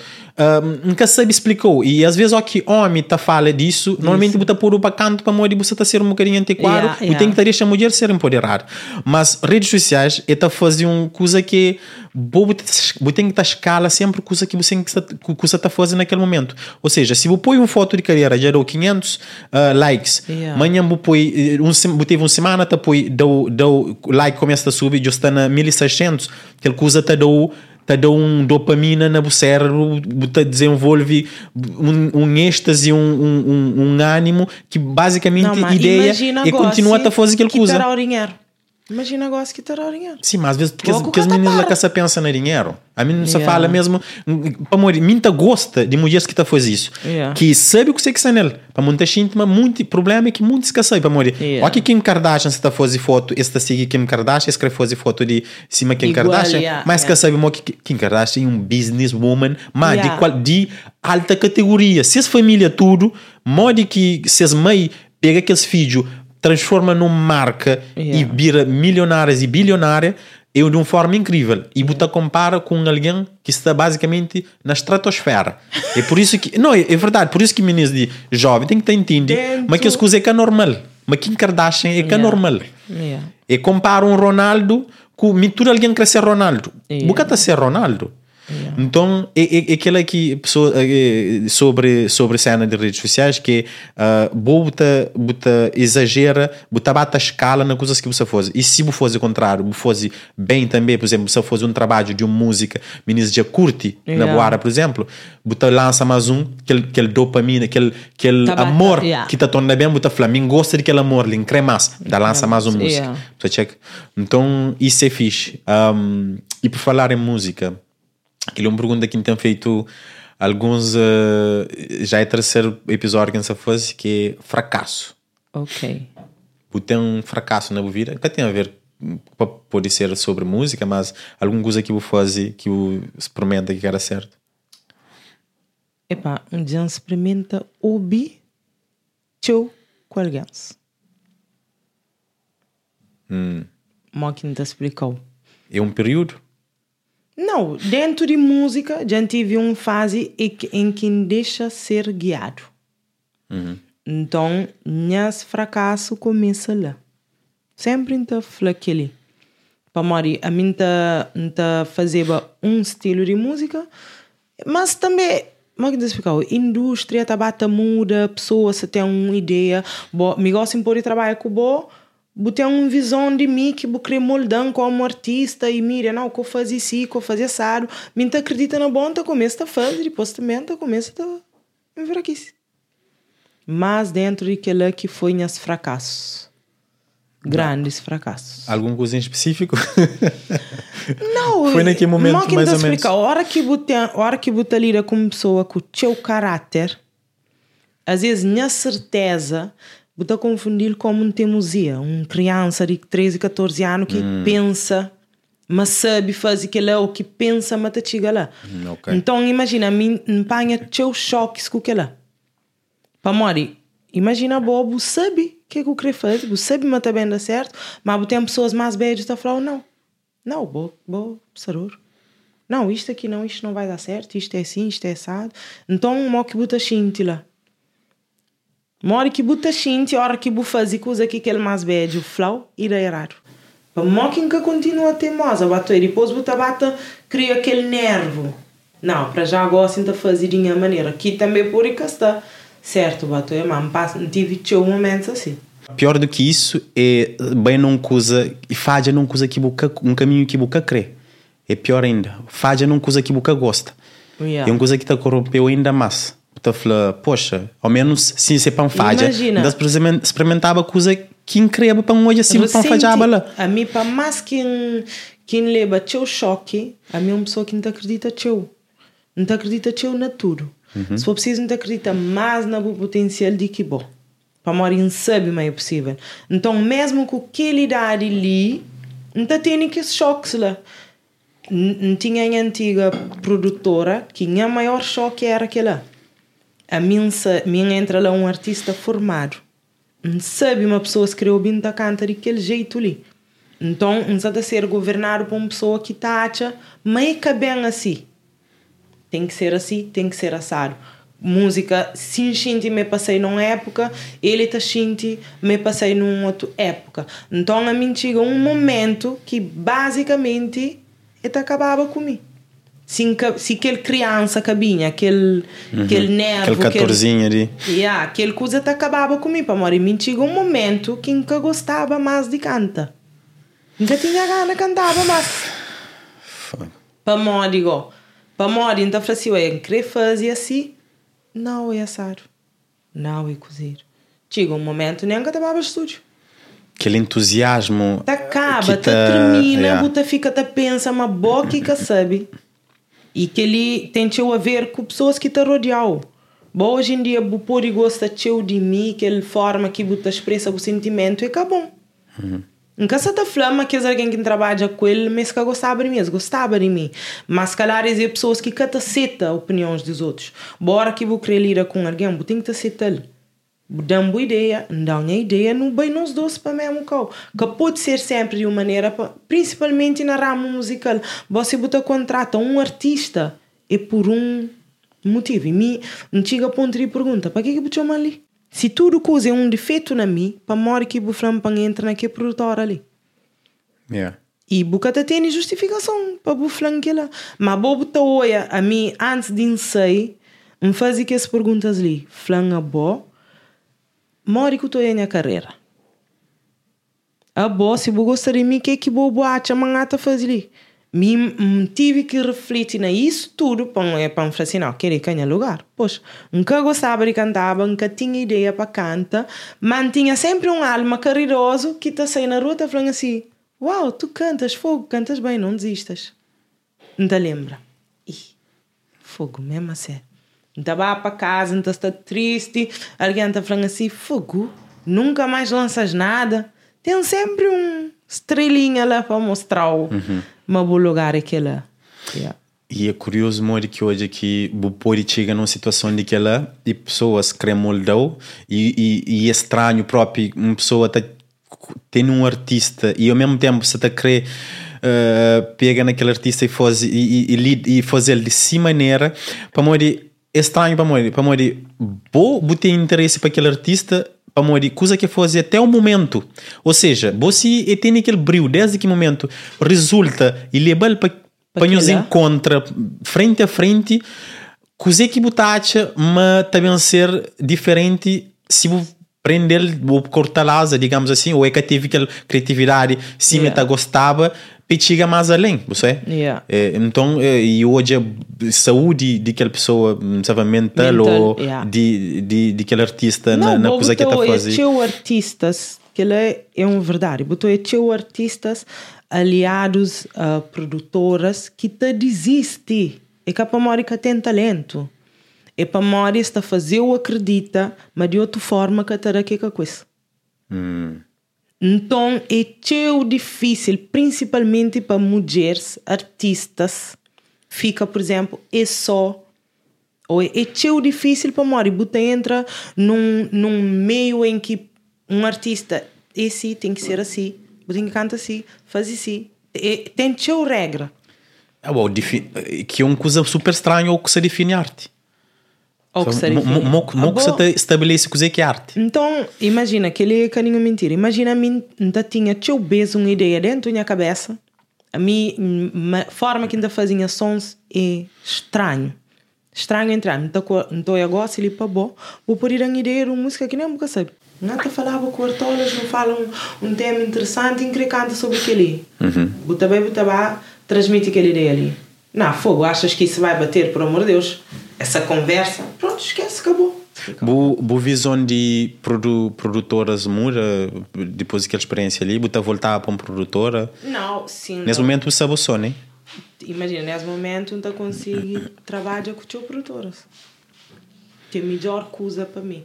um, nunca sabe explicou. E às vezes ó que homem tá fala disso, normalmente você pôr para canto para mulher você tá ser um bocadinho antiquado, Yeah, e yeah. tem que deixar a mulher ser empoderada. Mas redes sociais é tá fazer uma coisa que bobo tem que estar escala sempre coisa que você você tá fazendo naquele momento. Ou seja, se você põe uma foto de carreira deu 500 uh, likes, Yeah. amanhã você põe um sem- você teve uma semana tá põe deu deu like começa a subir, já está na 1600, aquela coisa tá deu tá deu um dopamina na cérebro, tá desenvolve um, um êxtase, um, um, um, ânimo que basicamente Não, mas ideia é agora continuar se a fazer aquela que terá o dinheiro. Imagina agora se que terá o dinheiro. Sim, mas às vezes porque, porque as meninas lá que pensam no dinheiro. A se Yeah. fala mesmo. Para morrer, minta gosta de mulheres que tá faz isso. Yeah. Que sabe o que você que está nele. Para muita gente, mas muito problema é que muitos que sabem para morrer. Yeah. Olha que Kim Kardashian está fazendo foto, esta sigue Kim Kardashian, esse que faz foto de cima Kim Igual, Kardashian, yeah, mas que sabe que Kim Kardashian é um businesswoman, mas de, qual, de alta categoria. Se as família tudo, modo que se as mães pega aqueles filhos, transforma numa marca e Yeah. vira milionárias e bilionária eu de uma forma incrível. E você compara com alguém que está basicamente na estratosfera. É por isso que não é, é verdade por isso que meninos de jovem tem que ter entendido Dentro- mas que as coisas é que é normal mas Kim Kardashian é que é normal. Yeah. e compara um Ronaldo com mistura alguém que ser Ronaldo. Yeah. nunca está ser Ronaldo então é, é, aquela que pessoa é, sobre sobre cena de redes sociais que uh, bota bota exagera bota bata a escala nas coisas que você faz e se você faz o contrário você faz bem também por exemplo você faz um trabalho de uma música meninas já curte na Yeah. boara por exemplo bota lança mais um aquele, aquele dopamina aquele, aquele Tá bata, amor yeah. que tá tornando bem bota mim gosta daquele amor lhe cremas da lança mais uma música Yeah. Então, isso é fixe. Um, e por falar em música, aquilo é uma pergunta que me tem feito alguns. uh, já é o terceiro episódio que a gente faz, que é fracasso. Ok. Você tem um fracasso na vida, que tem a ver, pode ser sobre música, mas alguma coisa que você faz que você experimenta que era certo. Epá, um dia experimenta ouvir teu alguém. Hum. Mó que não te explicou. É um período? Não, dentro de música, já tive uma fase em que, deixa ser guiado. Então, nesse fracasso começa lá. Sempre está aquele. Para morrer, a mim tá, tá fazer um estilo de música, mas também, como é que explicar? A indústria tá bata muda, pessoas se tem uma ideia, bo, me gosto de pôr trabalhar com bo, bo tem uma visão de mim que bo querer moldar como artista e mira, não, eu fazia isso, eu fazia assado, me tá acredita na bom, tá começa a fazer, depois também tá começa a enfraquecer. Mas dentro daquele que foi nos fracassos. Grandes fracassos. Alguma coisa em específico? Não, Foi naquele momento, não que mais ou menos. A hora que você, a hora que você lida com pessoa com o seu caráter, às vezes, minha certeza, você confundir como um teimosia, uma criança de 13, 14 anos que Hum. pensa, mas sabe fazer aquilo, ou que pensa, mas te chega lá. Hum, ok. Então, imagina, me empanha teu choques com aquilo. Para morrer, imagina, bobo, sabe o que é que eu queria fazer, você sabe, mas também dá certo, mas tem pessoas mais velhas que estão falando, não. Não, vou, vou, saror. Não, isto aqui não, isto não vai dar certo, isto é assim, isto é assado. Então, mó que xinti lá. Mora que buta xinti, hora que bu fazer coisa que aquele mais bege, o flau, irá errado. Para mó que continua teimosa, bato e depois buta bata, cria aquele nervo. Não, para já agora sinta fazer de minha maneira. Aqui também por aí está. Certo, bato é, mas não tive um momento assim. Pior do que isso é bem não coisa e falha não coisa que boca um caminho que boca crê. É pior ainda. Falha não coisa que boca gosta. Yeah. É uma coisa que te corrompeu ainda mais. Tu fala, poxa, ao menos sim se pão falha. Imagina. experimentava coisa que incrível para um hoje assim para falhar lá. A mim para mais que quem leva teu choque, a mim é uma pessoa que não acredita teu. Não acredita teu na tudo. Uhum. Se for preciso, não acredita mais no potencial de que bom para morir sabe o meio possível. Então, mesmo com aquela idade ali, não tem que choques lá. Não tinha a antiga produtora que a maior choque era aquela. A minha, minha entra lá um artista formado. Sabe uma pessoa escreveu bem da canta daquele jeito ali. Então, não sabe ser governado por uma pessoa que está acha, mas é bem assim. Tem que ser assim, tem que ser assado música sim shinti me passei numa época ele tá shinti me passei numa outra época então a mim chega um momento que basicamente ele acabava comigo se, se aquele criança cabinha aquele, uhum. aquele nervo aquele 14 ali yeah, aquele coisa tá acabava comigo para morrer mim chega um momento que nunca gostava mais de canta nunca tinha gana cantava mais para morrer digo para morrer então falei assim eu querer fazer assim não é assar, não é cozer. Chega um momento nem que estava no estúdio. Aquele entusiasmo. Te acaba, te tá, termina, yeah. você fica, te pensa, uma boca que sabe. E que ele tem a ver com pessoas que te rodeam. Bom, hoje em dia, o pode gosta de mim, aquela forma que você expressa o sentimento, e acabou. Uhum. Nunca se flama que alguém que trabalha com ele, mas que gostava de mim, gostava de mim. Mas calhar é pessoas que que aceita opiniões dos outros. Bora que vou querer lidar com alguém, vou ter que aceitar. Dá uma ideia, dá uma ideia, não bem nos dois para mesmo cal. Que pode ser sempre de uma maneira, principalmente na ramo musical. Você bota contrata um artista é por um motivo. E não chega a ponto de pergunta, para que que chama ali? Se tudo coisa é um defeito na mim, para morrer que o para entrar naquele produtor ali. Yeah. E bucata tem justificação para que lá. Mas bobo tá olha a mim antes de sair, me fazia que as perguntas ali. Flan a bo, que eu na carreira. A bo, se você gostar de que que bobo acha mangata fazer me tive que refletir na isso tudo para para falar assim, não, querer ganhar lugar. Pois, nunca gostava de cantar, nunca tinha ideia para cantar, mas tinha sempre um alma caridoso que está saindo na rua falando assim, uau, tu cantas fogo, cantas bem, não desistas. Não te lembra? Ih, fogo mesmo assim. Então vai para casa, então está triste, alguém está falando assim, fogo, nunca mais lanças nada. Tem sempre um estrelinha lá para mostrar o uhum. um bom lugar aquela. Yeah. E é curioso, Mori, que hoje aqui o pode chegar numa situação de que ela e pessoas querem moldar e, e, e é estranho próprio uma pessoa tá tendo um artista e ao mesmo tempo você está querer uh, pega naquele artista e faz e, e, e, e fazer de si maneira para Mori estranho para Mori para Mori vou ter interesse para aquele artista amor, coisa que fazer até o momento. Ou seja, você tem aquele brilho desde que momento resulta e leva para para nos encontra frente a frente, coisa que você acha, mas também ser diferente se você prender ou cortar asa, digamos assim, ou é que teve aquela criatividade, se yeah. me gostava, chega mais além, você yeah. é, então é, e hoje a saúde de aquela pessoa sabe, mental, mental ou yeah. de, de, de aquele artista Não, na, na coisa que está a fazer é artistas que ele é, é um verdade botou é artistas aliados a produtoras que te desiste é que a Pamórica tem talento é para Mori está fazer o acredita mas de outra forma que terá que com isso hum. Então é tão difícil, principalmente para mulheres artistas, fica, por exemplo, é só ou é, é tão difícil para Mori, você entra num, num meio em que um artista esse tem que ser assim, tem que cantar assim, faz assim, é, tem tão regra. Ah, bom, que é uma coisa super estranha ou que se define arte. Ou que se te- estabelece que é arte. Então, imagina que ele é caninho mentira. Imagina a mim, ainda tinha teu beijo uma ideia dentro da minha cabeça. A minha ma- forma que ainda fazia sons é estranho. Estranho entrar. Então, então eu gosto ir para bom. Vou pôr uma ideia de uma música que nem nunca sabe. Nada falava com artolas, não falam um tema interessante e canta sobre aquele. Uhum. Bota bem, transmite aquela ideia ali. Não, fogo, achas que isso vai bater, por amor de Deus? Essa conversa, pronto, esquece, acabou. Bo, bo visão de produ, produtoras muda depois daquela experiência ali, bota voltar para uma produtora. Não, sim. Nesse não. momento você sabe o som, né? Imagina, nesse momento não consigo trabalhar com teu produtoras. Que é a melhor coisa para mim.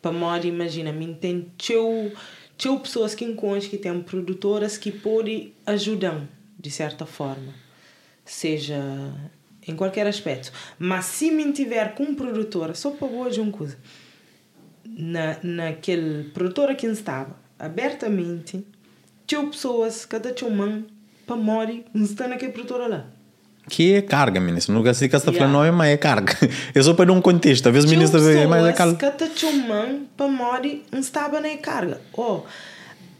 Para modo, imagina, mim tem teu, teu pessoas que encontram que têm produtoras que podem ajudar, de certa forma. Seja em qualquer aspecto. Mas se me tiver com produtora, só para boa de uma coisa, na, naquele produtora que estava, abertamente, tinha pessoas, cada teu mãe, para morir, não está naquele produtora lá. Que é carga, ministro. Nunca sei que está Yeah. falando, não é, mas é carga. É só para um contexto. Às vezes o Tinha ministro vê, é pessoas, carga. cada teu mãe, para morir, não estava na carga. Oh,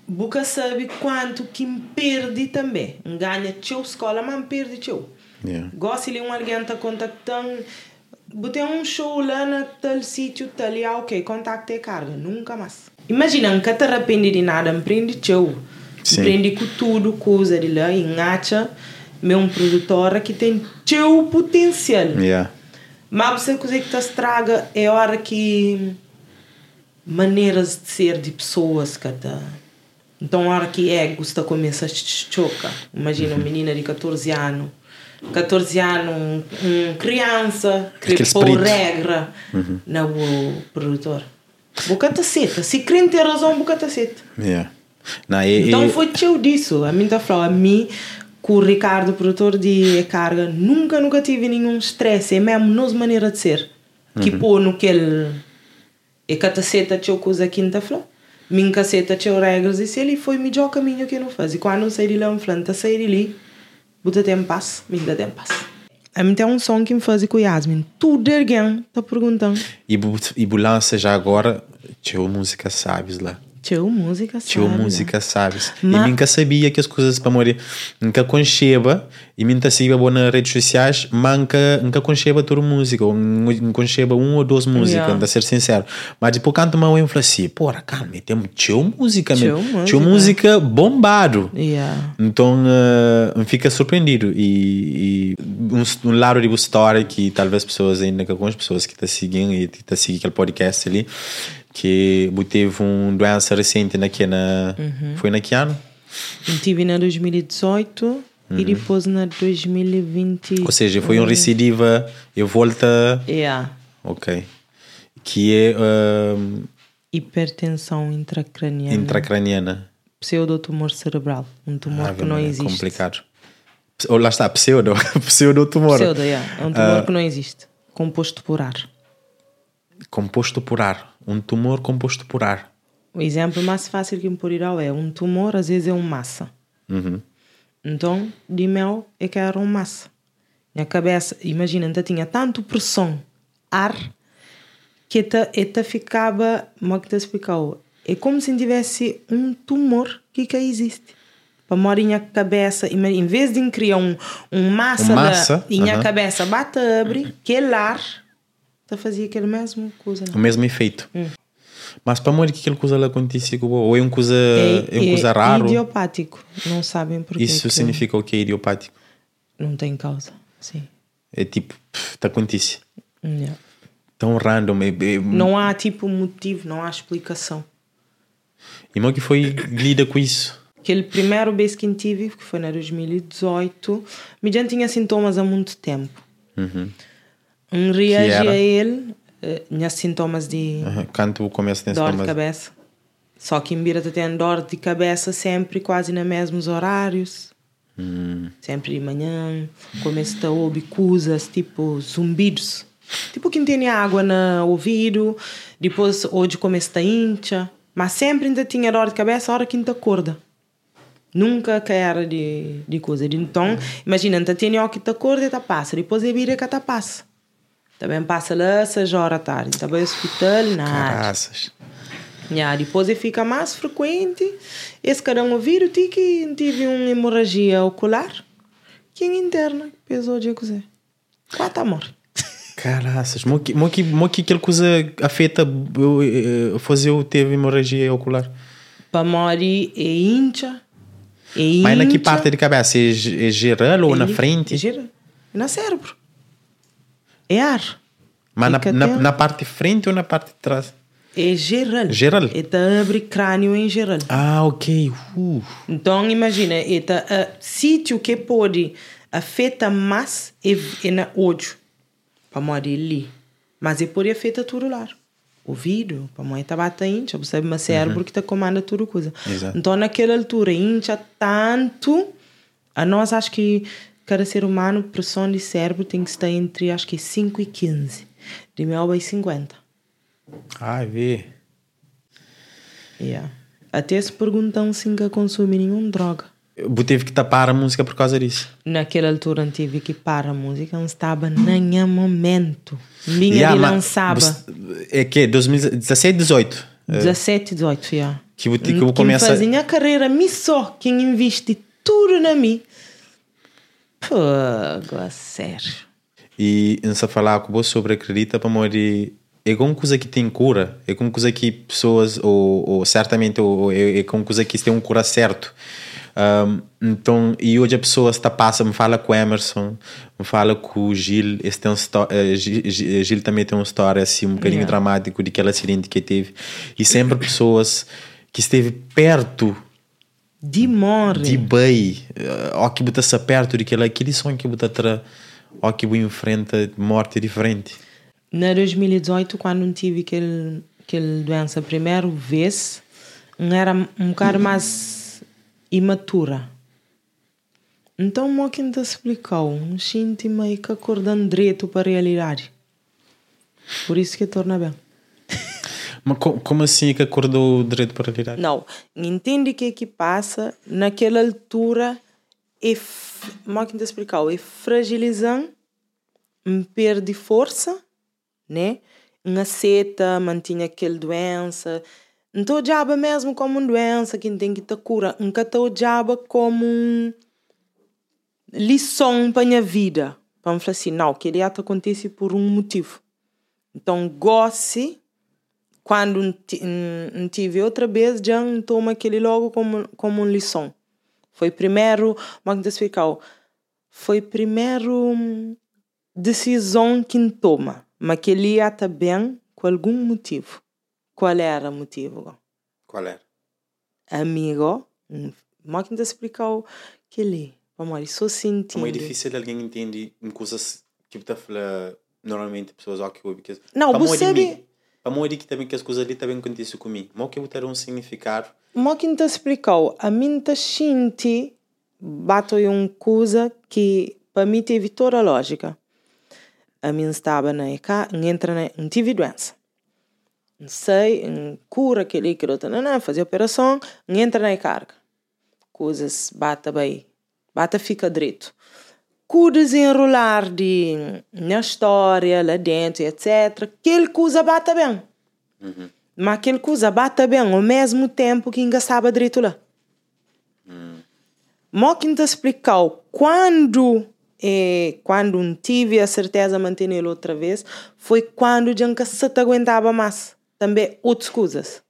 Boca sabe quanto que perde também. Ganha teu escola, mas perde teu. Yeah. Gosto de um alguém está contactando. Botei um show lá na tal sítio, tal e ok, contactei carga, nunca mais. Imagina, nunca te arrepende de nada, me prende teu. Prende com tudo, coisa de lá, engacha, meu um produtora que tem teu potencial. Yeah. Mas você coisa que te estraga é a hora que maneiras de ser de pessoas que tá. Então a hora que egos está começa a chocar. Imagina uma menina de 14 anos. 14 anos, um, um criança, que pôr regra na o produtor. Boca taceta. Se crente ter razão, boca taceta. Yeah. Não, é, Então é- foi teu disso. A mim tá falando, a mim, com o Ricardo, produtor de Carga, nunca, nunca tive nenhum stress. É mesmo nossa maneira de ser. Que pô no que ele. E cataceta teu coisa quinta flor. Minha caceta teu regras e se ele foi o melhor caminho que eu não faz. E quando eu saí de lá, eu falei, tá sair de ali, paz, me dá tempo paz. A mim tem um som que me faz com Yasmin. Tudo alguém tá perguntando. e, bu- e bu lança já agora, tio música sabes lá. Teu música, sabe? Música sabes. Ma- E nunca sabia que as coisas para morrer. Nunca concheba, e nunca sabia boa nas redes sociais, mas nunca, nunca concheba toda música, ou nunca concheba um ou duas músicas, Yeah. para ser sincero. Mas depois canto uma eu falo assim, porra, calma, temos tio música mesmo. Música. música bombado. Yeah. Então uh, fica surpreendido e, e um, um lado de história que talvez pessoas ainda que algumas pessoas que estão seguindo e estão seguindo aquele podcast ali que teve um doença recente naquele na foi naquele ano Eu tive na 2018 e depois na 2020. ou seja foi um recidiva e volta Yeah. ok que é Hipertensão intracraniana. intracraniana Pseudotumor cerebral. Um tumor Ave que não Maria, existe. complicado ou lá está pseudo pseudo tumor Pseudo, yeah. É um tumor que não existe. Composto por ar. composto por ar um tumor composto por ar O exemplo mais fácil que me dar é um tumor, às vezes é uma massa. Uhum. Então, de mel é que era uma massa. Minha cabeça, imagina, ainda tinha tanto pressão, ar, que eta, eta ficava, como é que te explicou? É como se tivesse um tumor que cá existe. Para morar em cabeça, em vez de criar um, um massa, Um massa, da, em aham. cabeça, bate abre, aquele ar, tá fazia aquela mesma coisa. o mesmo efeito. Mas para morrer que aquela coisa lá acontece ou é uma coisa, é, uma coisa é raro. idiopático. Não sabem porquê. Isso que significa o que é idiopático? Não tem causa. Sim. É tipo, pff, tá acontece. Yeah. Tão random. É, é, Não há tipo motivo, não há explicação. E como é que foi lida com isso? Aquele primeiro vez que tive, que foi na 2018, me já tinha sintomas há muito tempo. Uhum. Um reagi era? a ele, eh, tinha sintomas de Canto o dor de mas cabeça. Só que em Bira tem dor de cabeça sempre, quase nos mesmos horários. Hum. Sempre de manhã. Começa a ouvir coisas, tipo zumbidos. Tipo quem tem água no ouvido. Depois hoje começa a incha. Mas sempre ainda tinha dor de cabeça a hora que ainda acorda. Nunca quer de, de coisa. Então, imagina, tá tem que tá cor e tá passa. Depois é vira que tá passa. Também passa lá, seis horas da tarde. Também no hospital, nada. Caraças. Yeah, depois ele fica mais frequente. Esse cada um vírus que tive uma hemorragia ocular. Que é interna, pesou de cozer. Quatro amor. Caraças. Mo que, mo que, mo que aquela coisa afeta eu, fazer eu teve hemorragia ocular? Para morrer é incha. É Mas na que parte de cabeça? É, é geral ou na Ele- frente? Gira. É na cérebro. É ar. Mas na, na, na parte de frente ou na parte de trás? É geral. Geral? É tá abre crânio em geral. Ah, ok. Uh. Então, imagina, é tá, uh, sítio que pode afetar mais é, é na olho, para morrer ali. Mas é pode afetar tudo lá. Ouvido, para morrer tá batendo, você sabe, mas cérebro que tá comanda tudo coisa. Exato. Então, naquela altura, incha tanto, a nós acho que cada ser humano, pressão de cérebro tem que estar entre, acho que 5 e 15. De mel vai 50. Ah, vê. Yeah. Até se perguntam se nunca consome nenhuma droga. Eu tive que tapar a música por causa disso. Naquela altura não tive que parar a música, não estava nenhum momento. Vinha Yeah, de lançava. É que 2017, 18. 17, 18, já. Que eu- que eu começo a- fazia a carreira, me só, quem investe tudo na mim. Pô, a sério. E não se falar com você sobre acredita para morrer. É como coisa que tem cura. É como coisa que pessoas, ou, ou certamente, ou, é, é como coisa que tem um cura certo. Um, então, e hoje a pessoa está passa, me fala com o Emerson, me fala com o Gil. Esse tem um eh, Gil, Gil- Gil também tem uma história assim, um bocadinho Yeah. dramático de aquele acidente que teve. E sempre pessoas que esteve perto De morre. de bem, ó que botar-se perto daquele aquele sonho que botar tra, ó que enfrenta morte diferente. Na 2018, quando tive aquele, aquele doença a primeira vez, era um bocado mais imatura. Então, mo quem te explicou, sinto meio que acordando direito para a realidade. Por isso que torna bem. Mas co- como assim é que acordou o direito para realidade? Não, entende o que é que passa naquela altura é, f- mo quem te explicou, é fragilizando, perde força, né? Uma seta, mantinha aquela doença. Então, diaba mesmo como uma doença que tem que ter cura. Nunca estou diaba como um lição para a minha vida. Me falar assim, não, que ele acontece por um motivo. Então, goste, quando não ti- não tive outra vez, já toma aquele logo como, como uma lição. Foi primeiro, como é que explicar? Foi primeiro hum, decisão que toma, mas que ele ia estar bem com algum motivo. Qual era o motivo? Qual era? Amigo, como é que explicar que ele, vamos só sentindo. É difícil alguém entender coisas que está falando normalmente pessoas ó que ouvem que Não, Para você sabe- para morrer que também que as coisas ali também acontecem comigo. Mas que eu ter um significado. Mo que te explicou, a mim te senti bato uma coisa que para mim teve toda a lógica. A mim estava na ECA, entra na, não tive doença. Não sei, em cura aquele não, não, fazer operação, entra na carga. Coisas bata bem, bata fica direito. Com o desenrolar de na história lá dentro, etc, aquele coisa bata bem. Mas aquele coisa bata bem ao mesmo tempo que engaçava direito lá. Mó que te explicou quando eh, quando não tive a certeza de manter ele outra vez foi quando já nunca se te aguentava mais. Também outras coisas.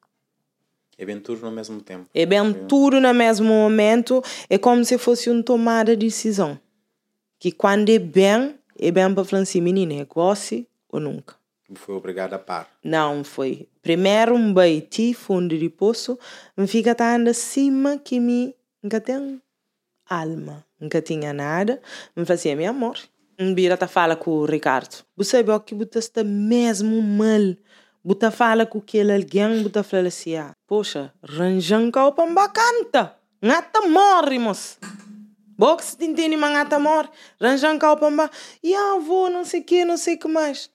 É bem tudo ao mesmo tempo. É bem tudo no mesmo momento. É como se fosse uma tomada de decisão. Que quando é bem, é bem para falar assim, menina, é goste ou nunca. Foi obrigado a par. Não foi. Primeiro um baiti, fundo de poço, me fica tão acima que me nunca tem alma, nunca tinha nada. Me fazia meu amor. Um bira tá fala com o Ricardo. Você sabe o que você está mesmo mal. Você fala com aquele alguém, você fala assim, ah, poxa, ranjão cá para bacanta. Ngata morre, moço. Box tintini mangata morre. Ranjão cá para E avô, não sei o que, não sei o que mais.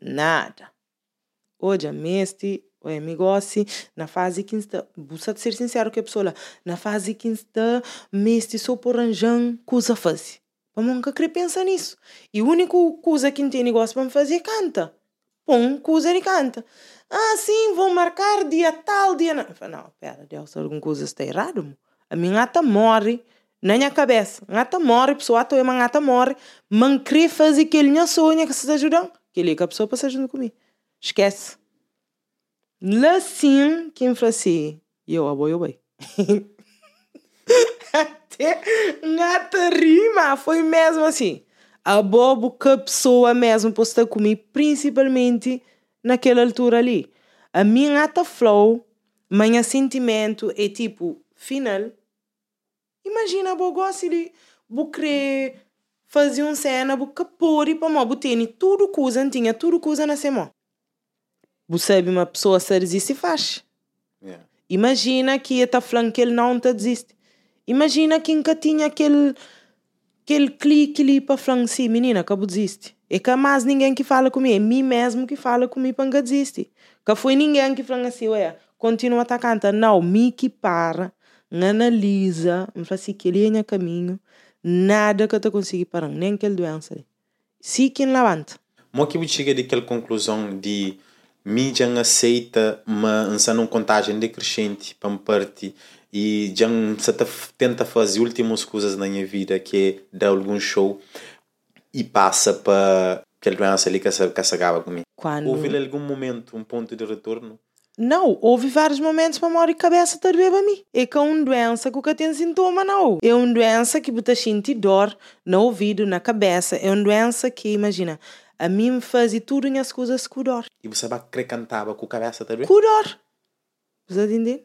Nada. Hoje a meste, Oi, negócio, na fase que está, busa de ser sincero com a pessoa lá, na fase que está, mestre só por anjão, coisa faz. Mas nunca querer pensar nisso. E a única coisa que tem negócio para me fazer é canta. Põe coisa e canta. Ah, sim, vou marcar dia tal, dia não. Não, pera, Deus, alguma coisa está errado. A minha gata morre na minha cabeça. A gata morre, pessoa atua, a gata morre. Mas querer fazer que ele não sonha que se ajudam. Que ele que a pessoa passa junto comigo. Esquece. Lá sim, quem fala assim, eu abo, eu bem. Até gata rima, foi mesmo assim. A bobo que a pessoa mesmo posta comigo, principalmente naquela altura ali. A minha ata flow, minha sentimento é tipo, final. Imagina, bo gosto de bo querer fazer uma cena, bo capor e bo tem tudo coisa, tinha tudo coisa na semana. Bo sabe uma pessoa se resiste e faz. Yeah. Imagina que estar falando que ele não te desiste. Imagina que nunca tinha aquele, aquele clique ali para falar assim, menina, acabou desiste. É que mais ninguém que fala comigo, é mim mesmo que fala comigo para não desistir. Que foi ninguém que fala assim, ué, continua a cantar. Não, me que para, analisa, me assim, que ele é caminho, nada que eu consigo parar, nem aquele doença. Se quem levanta. Mo que chega daquela conclusão de mídia aceita mas não contagem decrescente para me parte e já tenta fazer últimas coisas na minha vida que é dar algum show e passa para aquele doença ali que se, que se acaba comigo. Quando... Houve algum momento um ponto de retorno? Não, houve vários momentos para morrer cabeça a para mim. É que é uma doença que tem sintoma, não. É uma doença que você sente dor no ouvido, na cabeça. É uma doença que, imagina, a mim me fazia tudo as coisas com dor. E você vai querer cantava com a cabeça também? Com dor. Você entende?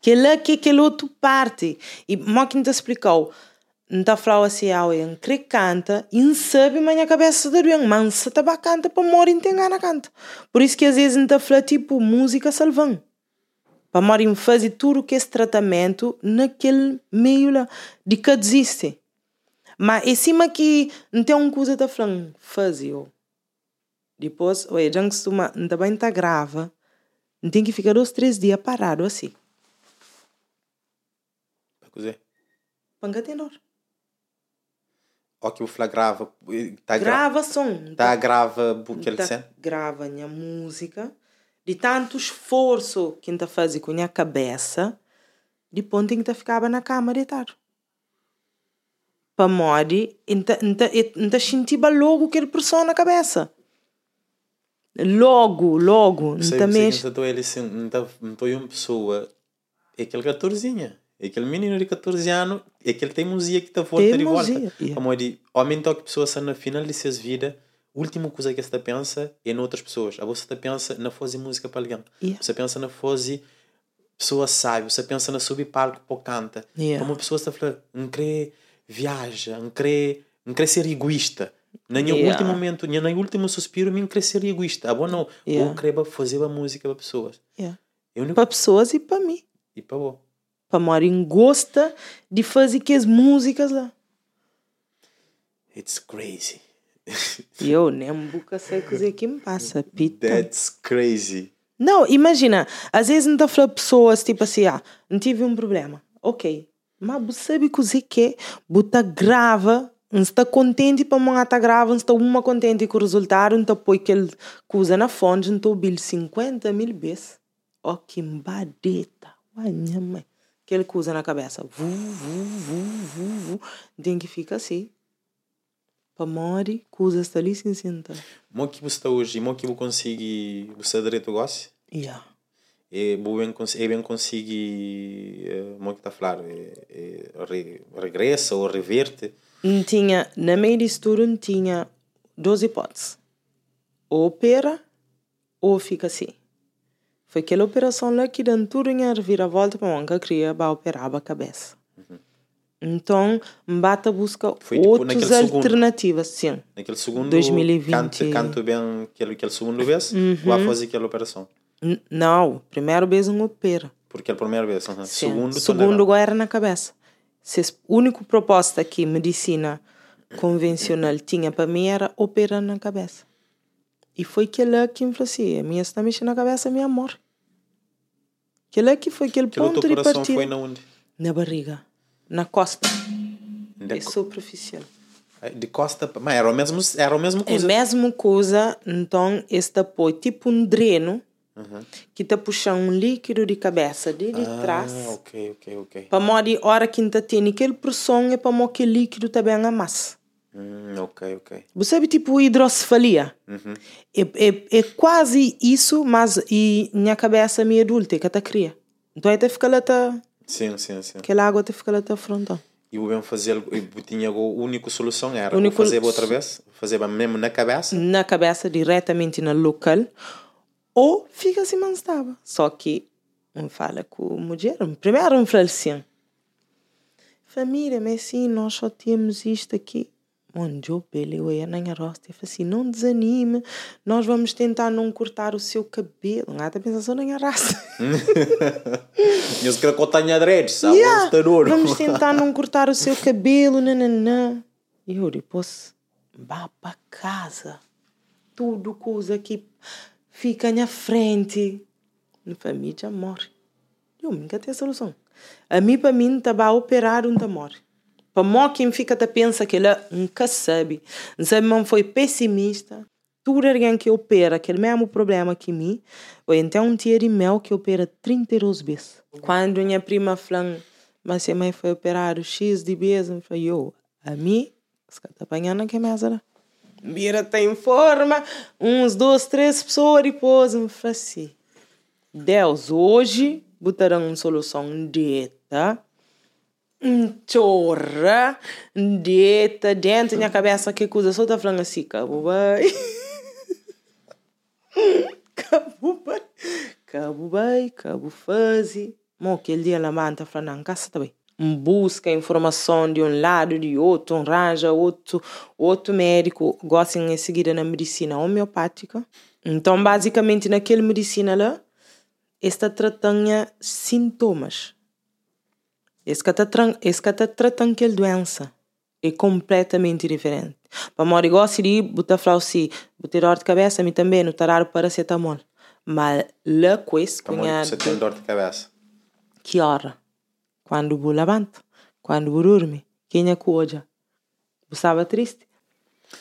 Que lá que aquele outro parte. E mal que não te explicou. Tá falando assim, ah, eu querer canta, e não sabe a cabeça doendo, mas se tá canta para morrer tem gana canta. Por isso que às vezes não tá falando tipo música salvão. Para morrer fazer tudo que esse tratamento naquele meio lá de que desiste. Mas em cima que não tem uma coisa que tá falando, fazer. Depois, olha, já costuma, não também tá grava, não tem que ficar dois, três dias parado assim. Para cozer? Para dor. Ou que o Fla grava. Tá grava gra som. Tá grava porque ele tá grava minha música. De tanto esforço que está fazendo com a minha cabeça, de ponto em que ficava na cama deitado. Para morrer, não sentia logo aquele pressão na cabeça. Logo, logo. Não tá mesmo. Não estou uma pessoa. É aquele 14 Aquele menino de 14 anos, aquele teimosia que está volta de volta. Yeah. Como eu digo, homem que pessoa está na final de suas vidas, a última coisa que você pensa é em outras pessoas. A você pensa na fazer música para alguém. Yeah. Você pensa na fazer pessoa sabe, você pensa na subir palco para canta. Yeah. Como a pessoa está falando, não quer viaja, não quer, não quer ser egoísta. No yeah. último momento, no último suspiro, não quer ser egoísta. Ah, bom, não. Yeah. Eu queria fazer a música para pessoas. Yeah. Único... Para pessoas e para mim. E para você para Maureen gosta de fazer que as músicas lá. It's crazy. Eu nem nunca sei o que me passa, pita. That's crazy. Não, imagina, às vezes não está falando pessoas tipo assim, ah, não tive um problema. Ok, mas você sabe que que você grava, não está contente para não estar grava, não está uma contente com o resultado, não está põe aquele coisa na fonte, não está ouvindo 50 mil vezes. Oh, que badeta. Uai, minha mãe aquele coisa na cabeça. Vu, vu, vu, vu, vu. Tem que ficar assim. Para morrer, coisa está ali sem sentar. Mo que você está hoje, mo que você consegue, você direito gosto? Yeah. E bem, é bem consegue, eh, mo que está a falar, é, é, re, regressa ou reverte? Tinha, na meio disso tudo, tinha duas hipóteses. Ou opera, ou fica assim. Foi aquela operação lá que deu tudo em reviravolta para onde queria para operar a cabeça. Uhum. Então, Mbata busca Foi, tipo, outras alternativas, segundo, sim. Naquele segundo, 2020. Canto, canto bem aquele, aquele segundo vez, uhum. vai fazer aquela operação? N não, primeiro vez não opera. Porque é a primeira vez, uhum. sim. segundo Segundo agora era na cabeça. Se a única proposta que medicina convencional tinha para mim era operar na cabeça. E foi que lá que me falou assim, a minha está mexendo na cabeça, minha amor. Aquele aqui foi aquele Aquele ponto de coração partida. foi na onde? Na barriga. Na costa. De, É superficial. de costa. Mas era o mesmo, era o mesmo É a coisa. mesma coisa, então, este apoio, tipo um dreno, que está puxando um líquido de cabeça de, de trás. Ah, ok, ok, ok. Para morrer, hora que ainda tem aquele pressão, é para morrer aquele líquido também amassa. Hum, ok, ok. Você sabe, tipo, hidrocefalia. É, é, é quase isso, mas e minha cabeça me adulta, que está cria. Então, até fica lá, tá, Sim, sim, sim. aquela água até fica lá, tá frontal. E o bem fazer, e tinha a única solução era Único- fazer outra vez, fazer mesmo na cabeça. Na cabeça, diretamente no local, ou fica assim, mas estava. Só que, não fala com a mulher, primeiro um fala assim, família, mas sim, nós só temos isto aqui. Onde eu na rosta e falei assim, não desanime, nós vamos tentar não cortar o seu cabelo. Nada pensa só na minha raça. Eu se quero que eu tenha dreads, sabe? Yeah. Vamos tentar não cortar o seu cabelo, nananã. E eu depois, vá para casa. Tudo coisa que fica na frente. A família morre. Eu nunca tenho solução. A mim, para mim, estava a operar um morre. Para mim, fica a pensa que ele nunca sabe. Sabe, não foi pessimista. Tudo alguém que opera aquele mesmo problema que mim, ou então um tio meu que opera 32 vezes. Quando minha prima falou, mas a mãe foi operar o X de vezes, eu falei, eu, a mim, se está apanhando que mesa lá. Mira, tem forma, uns, dois, três pessoas depois, eu falei assim, Deus, hoje, botarão uma solução dieta, chorra, dieta, dentro minha cabeça, que coisa, só tá falando assim, cabo, vai. Cabo, vai, cabo, faze. Mo, aquele dia ela manda falando, não, casa também. Busca informação de um lado, de outro, um arranja outro, outro médico, gosta em seguida na medicina homeopática. Então, basicamente, naquela medicina lá, está tratando sintomas. Esse que tá tratando aquela doença é completamente diferente. Para morrer gosto de botar falar assim, botar dor de cabeça, me também, não tarar paracetamol. Mas lá Como é que você tem dor de cabeça? que hora? Quando eu levanto, quando eu dorme, quem é que hoje? Estava triste.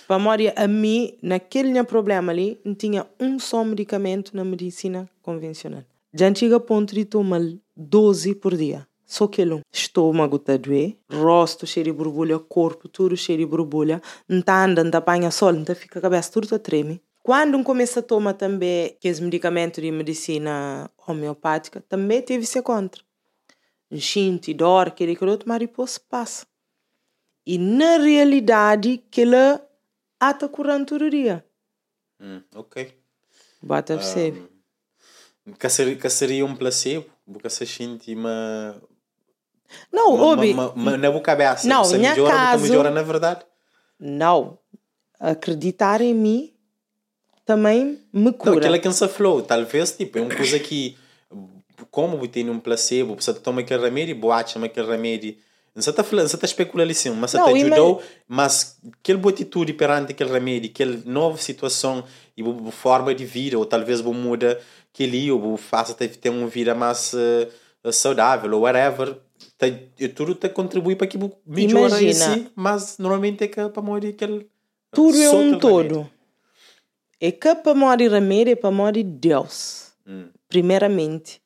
Para morrer a mim, naquele meu problema ali, não tinha um só medicamento na medicina convencional. Já chega a ponto de tomar 12 por dia. Só que um estômago está doer, rosto cheio de borbulha, corpo tudo cheio de borbulha, não está andando, não apanha sol, não fica a cabeça tudo a treme. Quando um começa a tomar também aqueles medicamentos de medicina homeopática, também teve ser contra. Enchinte, dor, aquele que outro, mas depois passa. E na realidade, que ela está curando todo dia. Hum, ok. Bota percebe. Que seria, que seria um placebo? Porque você sente uma. Não, uma, ouve. uma, uma, na boca cabeça. Não, você minha melhora, caso- você melhora na verdade. Não. Acreditar em mim também me Não, cura. é que você falou. Talvez, tipo, é uma coisa que. Como tem um placebo, você toma aquele remédio, boate aquele remédio. Não está falando, você está especulando assim, mas você Não, te ajudou, mas aquele boa atitude perante aquele remédio, aquela nova situação e boa forma de vida, ou talvez vou muda aquele, ou vou faça ter uma vida mais eh, saudável, ou whatever. Te, e tudo te contribui para que melhore em si, mas normalmente é que para morrer aquele. Tudo é um todo. É que para morrer remédio é para morrer Deus. Primeiramente,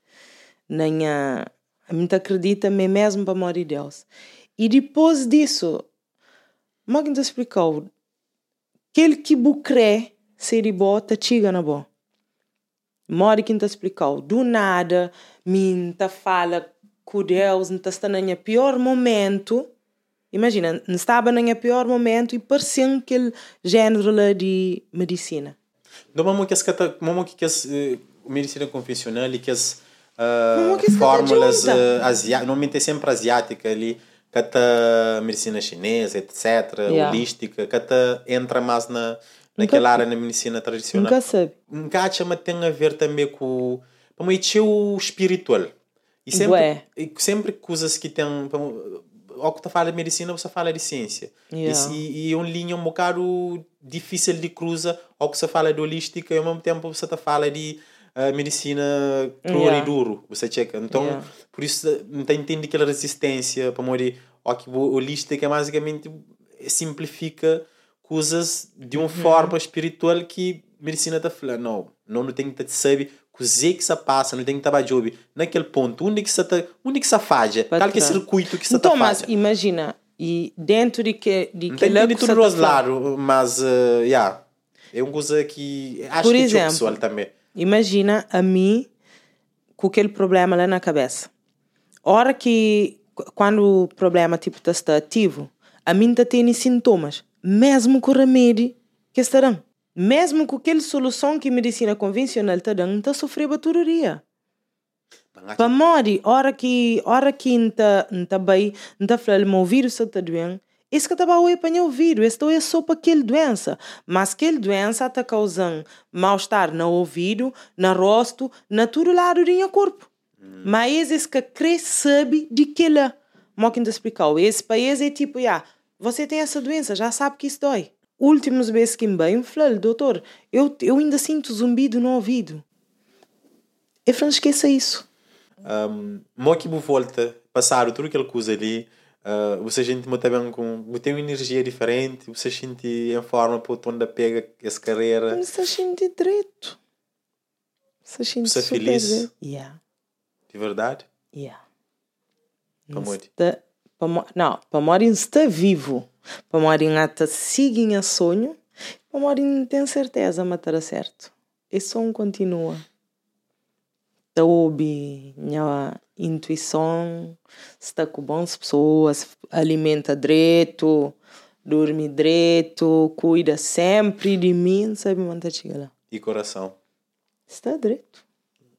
na minha, a mim acredita me mesmo para morrer Deus. E depois disso, como é que te explicou? Aquele que bu crê ser bom, tá chega na bom. Mori que te explicou. Do nada, mim tá fala com Deus, não está no pior momento. Imagina, não estava no pior momento e parecia aquele género de medicina. Não, mas que as cata- mas que as eh, medicina convencional e que as que uh, fórmulas uh, asiáticas, normalmente é sempre asiática ali, cata medicina chinesa, etc, Yeah. holística, cata entra mais na naquela área na medicina tradicional. Nunca sabe. Nunca mas tem a ver também com que é o espiritual. E sempre, e sempre coisas que tem ao que tu fala de medicina, você fala de ciência. Yeah. E, e é uma linha um bocado difícil de cruzar ao que você fala de holística e ao mesmo tempo você tá fala de a medicina cru Yeah. e duro, você checa. Então, Yeah. por isso, não entende aquela resistência para morrer. Ó, que holística basicamente simplifica coisas de uma forma espiritual que medicina está falando. Não, não, não tem que saber cozer que se passa, não tem que estar job. Naquele ponto, onde que tá, onde que se faja, Para qual que é o circuito que se Então, tá mas faja. imagina, e dentro de que de Não que tem de que você tudo os lados, mas, uh, yeah, é uma coisa que acho Por que é exemplo, pessoal também. Imagina a mim com aquele problema lá na cabeça. Hora que, quando o problema tipo tá está ativo, a mim tá tendo sintomas, mesmo com o remédio que estarão. Mesmo com aquela solução que a medicina convencional está dando, está sofrendo baturia. Para morrer, hora que, hora que não está bem, não está falando, meu vírus está doendo, isso que estava a apanhar o vírus, isso é só para aquela doença. Mas aquela doença está causando mal-estar no ouvido, no rosto, na todo lado do meu corpo. Mas esse que cresce sabe de que lá. Mas que te explicar, esse país é tipo, já, você tem essa doença, já sabe que isso dói. Últimas vezes que me bem, falei, doutor, eu, eu ainda sinto zumbido no ouvido. Eu falei, esqueça isso. Um, mo que volta, passar tudo aquele coisa ali, uh, você sente muito bem com. Você tem uma energia diferente, você sente em forma para onde pega essa carreira. Você sente direito. Você sente Você é super feliz? Yeah, De verdade? yeah. Para morrer. Não, para morrer está vivo. Para morrer até seguem a sonho. Para não tem certeza, mas estará certo. E só um continua. Está ouve minha intuição, está com boas pessoas, alimenta direito, dorme direito, cuida sempre de mim, sabe manter chega lá. E coração? Está direito.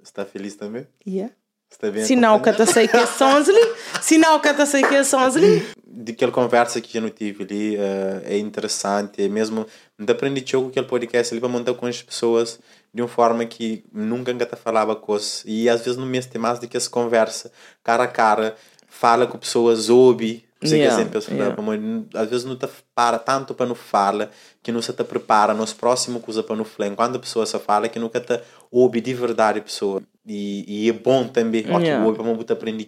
Está feliz também? Yeah. Bem Sinal que eu sei que é Sonsli. Sinal que eu sei que é Sonsli. de aquela conversa que eu não tive ali eh, é interessante, é mesmo de aprender com aquele podcast ali para montar com as pessoas de uma forma que nunca te falava coisas e às vezes no mês tem mais do que essa conversa cara a cara, fala com pessoas, ouve sei Yeah, que exemplo, yeah. às vezes não te para tanto para não fala que não se te prepara nos próximos coisa para não falar quando a pessoa se fala que nunca te ouve de verdade a pessoa e, e é bom também Yeah. ouve para você aprender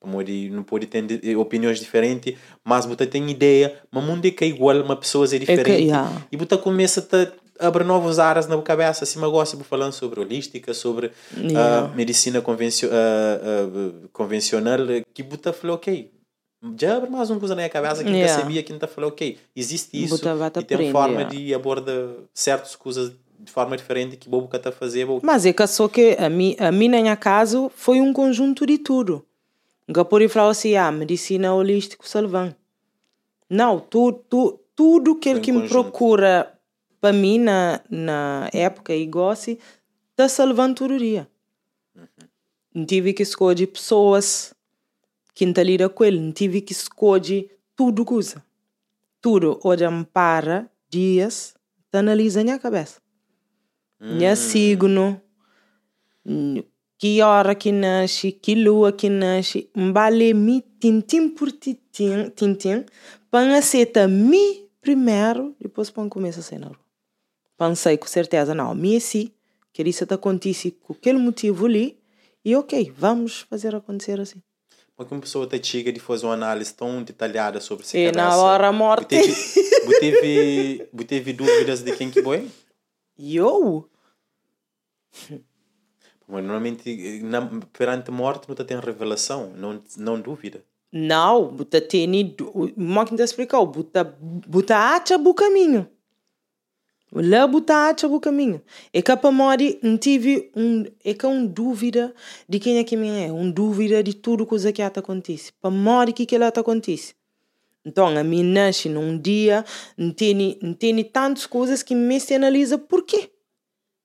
Pode, não pode ter de- opiniões diferentes, mas você tem ideia, mas o mundo é que é igual, mas pessoas é diferente. yeah. E você começa a abrir novas áreas na cabeça. Assim, eu gosto de falando sobre holística, sobre Yeah. ah, medicina convencio, ah, ah, convencional, que você falou, ok, já mais uma coisa na minha cabeça que yeah. Yeah. sabia que você falou, ok, existe isso e tem uma aprender, forma yeah. de abordar certas coisas de forma diferente que você está a fazer. bo- Mas é que só que a mim, a mim, na minha caso, foi um conjunto de tudo. Nunca pode falar assim, ah, medicina holística salvão. Não, tu, tu, tudo que ele um que me procura para mim na, na época e goste, está salvando todo dia. Não tive que escolher pessoas com ele, não tive que escolher tudo coisa. Tudo, hoje me para dias, analisa na minha cabeça. Minha signo, que hora que nasce, que lua que nasce, mbale mi tintim por tintim, tintim, para aceitar mi primeiro, depois para começar a ser na rua. Pensei com certeza, não, mi é sim, que isso está com aquele motivo ali, e ok, vamos fazer acontecer assim. Porque uma pessoa te chega de fazer uma análise tão detalhada sobre si E na hora morte, Teve, você teve, você teve dúvidas de quem que foi? eu, Mas normalmente, na, perante a morte, não tem revelação, não, não dúvida. não, buta teni, mo que te explicar, buta acha bu caminho. Lá buta acha bu caminho. É que para morrer, não tive um, é que um dúvida de quem é que me é, um dúvida de tudo coisa que ata acontece. Para morrer, que que ela acontece. Então, a mim nasce num dia, não tem, tantas coisas que me se analisa por quê.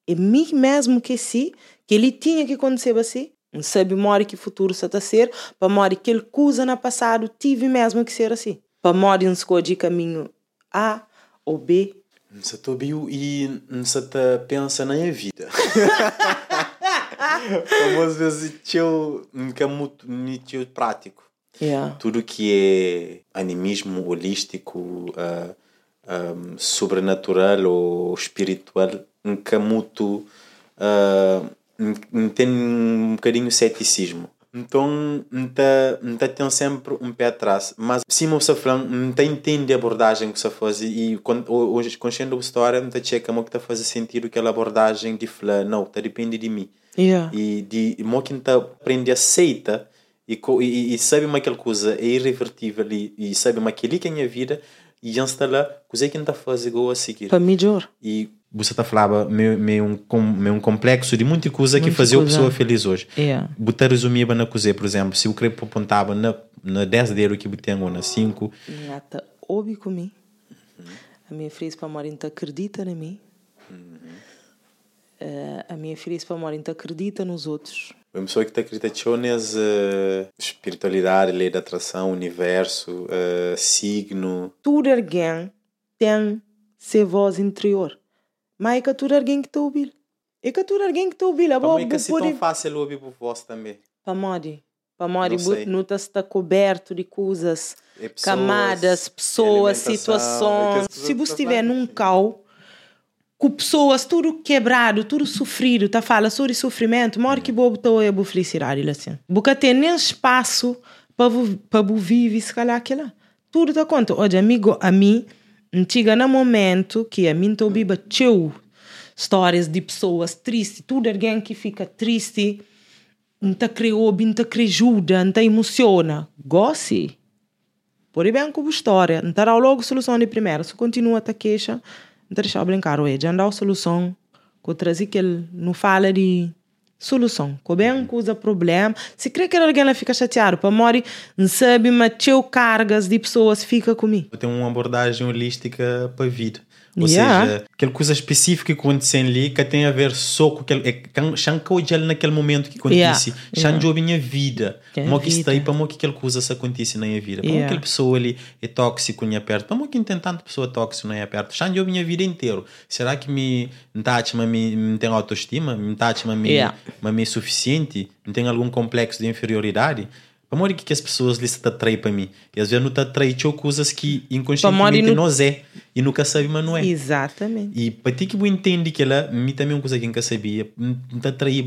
Mim mesmo que sim, que ele tinha que acontecer assim. Não sabe morre que futuro se está a ser, para morrer que ele coisa no passado tive mesmo que ser assim. Para morrer não escolhe caminho A ou B. Não se te ouviu e não se te pensa na minha vida. Às vezes eu nunca é muito, muito prático. Yeah. Tudo que é animismo holístico, ah, ah, sobrenatural ou espiritual, nunca muito ah, tem um bocadinho ceticismo. Então, nta tem sempre um pé atrás. Mas, se você falar, nta entende a abordagem que você faz. E hoje, conhecendo a história, nta checa como que está fazer sentido aquela abordagem de falar, não, tá depende de mim. Yeah. E de mo que nta aprende aceita e, e, e sabe uma aquela coisa é irrevertível e, e sabe uma aquele que é a minha vida e antes lá, coisa que nta faz igual a seguir. Para melhor. E você está falava meio, meio, um, meio um complexo de muita coisa que fazia a pessoa feliz hoje. Yeah. Botar resumia na coisa, por exemplo, se o crepe apontava na, na 10 dedo que tenho na 5. Nata, ouve comigo. A minha filha para morar acredita em mim. Uh, a minha filha para morar acredita nos outros. Uma pessoa que está acreditando nessa uh, espiritualidade, lei da atração, universo, uh, signo. Tudo alguém tem seu voz interior. Mas é que tudo alguém que está ouvindo. É que tudo alguém que ouvindo. É bom, é que é tão fácil ouvir por voz também. Para mori, não está coberto de coisas, camadas, pessoas, situações. Se você estiver num cal com pessoas tudo quebrado, tudo sofrido, tá fala sobre sofrimento, mora que bobo tô é felicidade assim. Porque tem nem espaço para para viver se calhar aquela. Tudo tá conta. Olha, amigo, a mim Antiga no momento que a mim estou biba teu histórias de pessoas tristes, tudo alguém que fica triste, não criou, não te ajuda, não te emociona. Goste. Por bem com a história, não terá logo solução de primeira. Se continua a queixa, não te deixar brincar, já dá a solução, que eu trazi que ele não fala de solução. Que bem que usa problema. Se crê que alguém fica chateado, para morrer, não sabe, mas cargas de pessoas fica comigo. Tem uma abordagem holística para a vida. Ou yeah. seja, aquela coisa específica que acontece ali que tem a ver só com aquele. É ele naquele momento que acontece. Yeah. yeah. a minha vida. Como que está aí para que aquela coisa se acontece na minha vida. Como yeah. aquela pessoa ali é tóxico nem perto. Para que tem tanta pessoa tóxica nem perto. Xanjo a minha vida inteira. Será que me tátima me, me tem autoestima? Me tátima me, yeah. me é suficiente? Me tem algum complexo de inferioridade? Amor, que, que as pessoas lhe se atraem para mim. E às vezes não te atrai coisas que inconscientemente nós é e nunca sabe, mas não é. Exatamente. E para ti que eu entende que ela, me também uma coisa que nunca sabia, não te atrai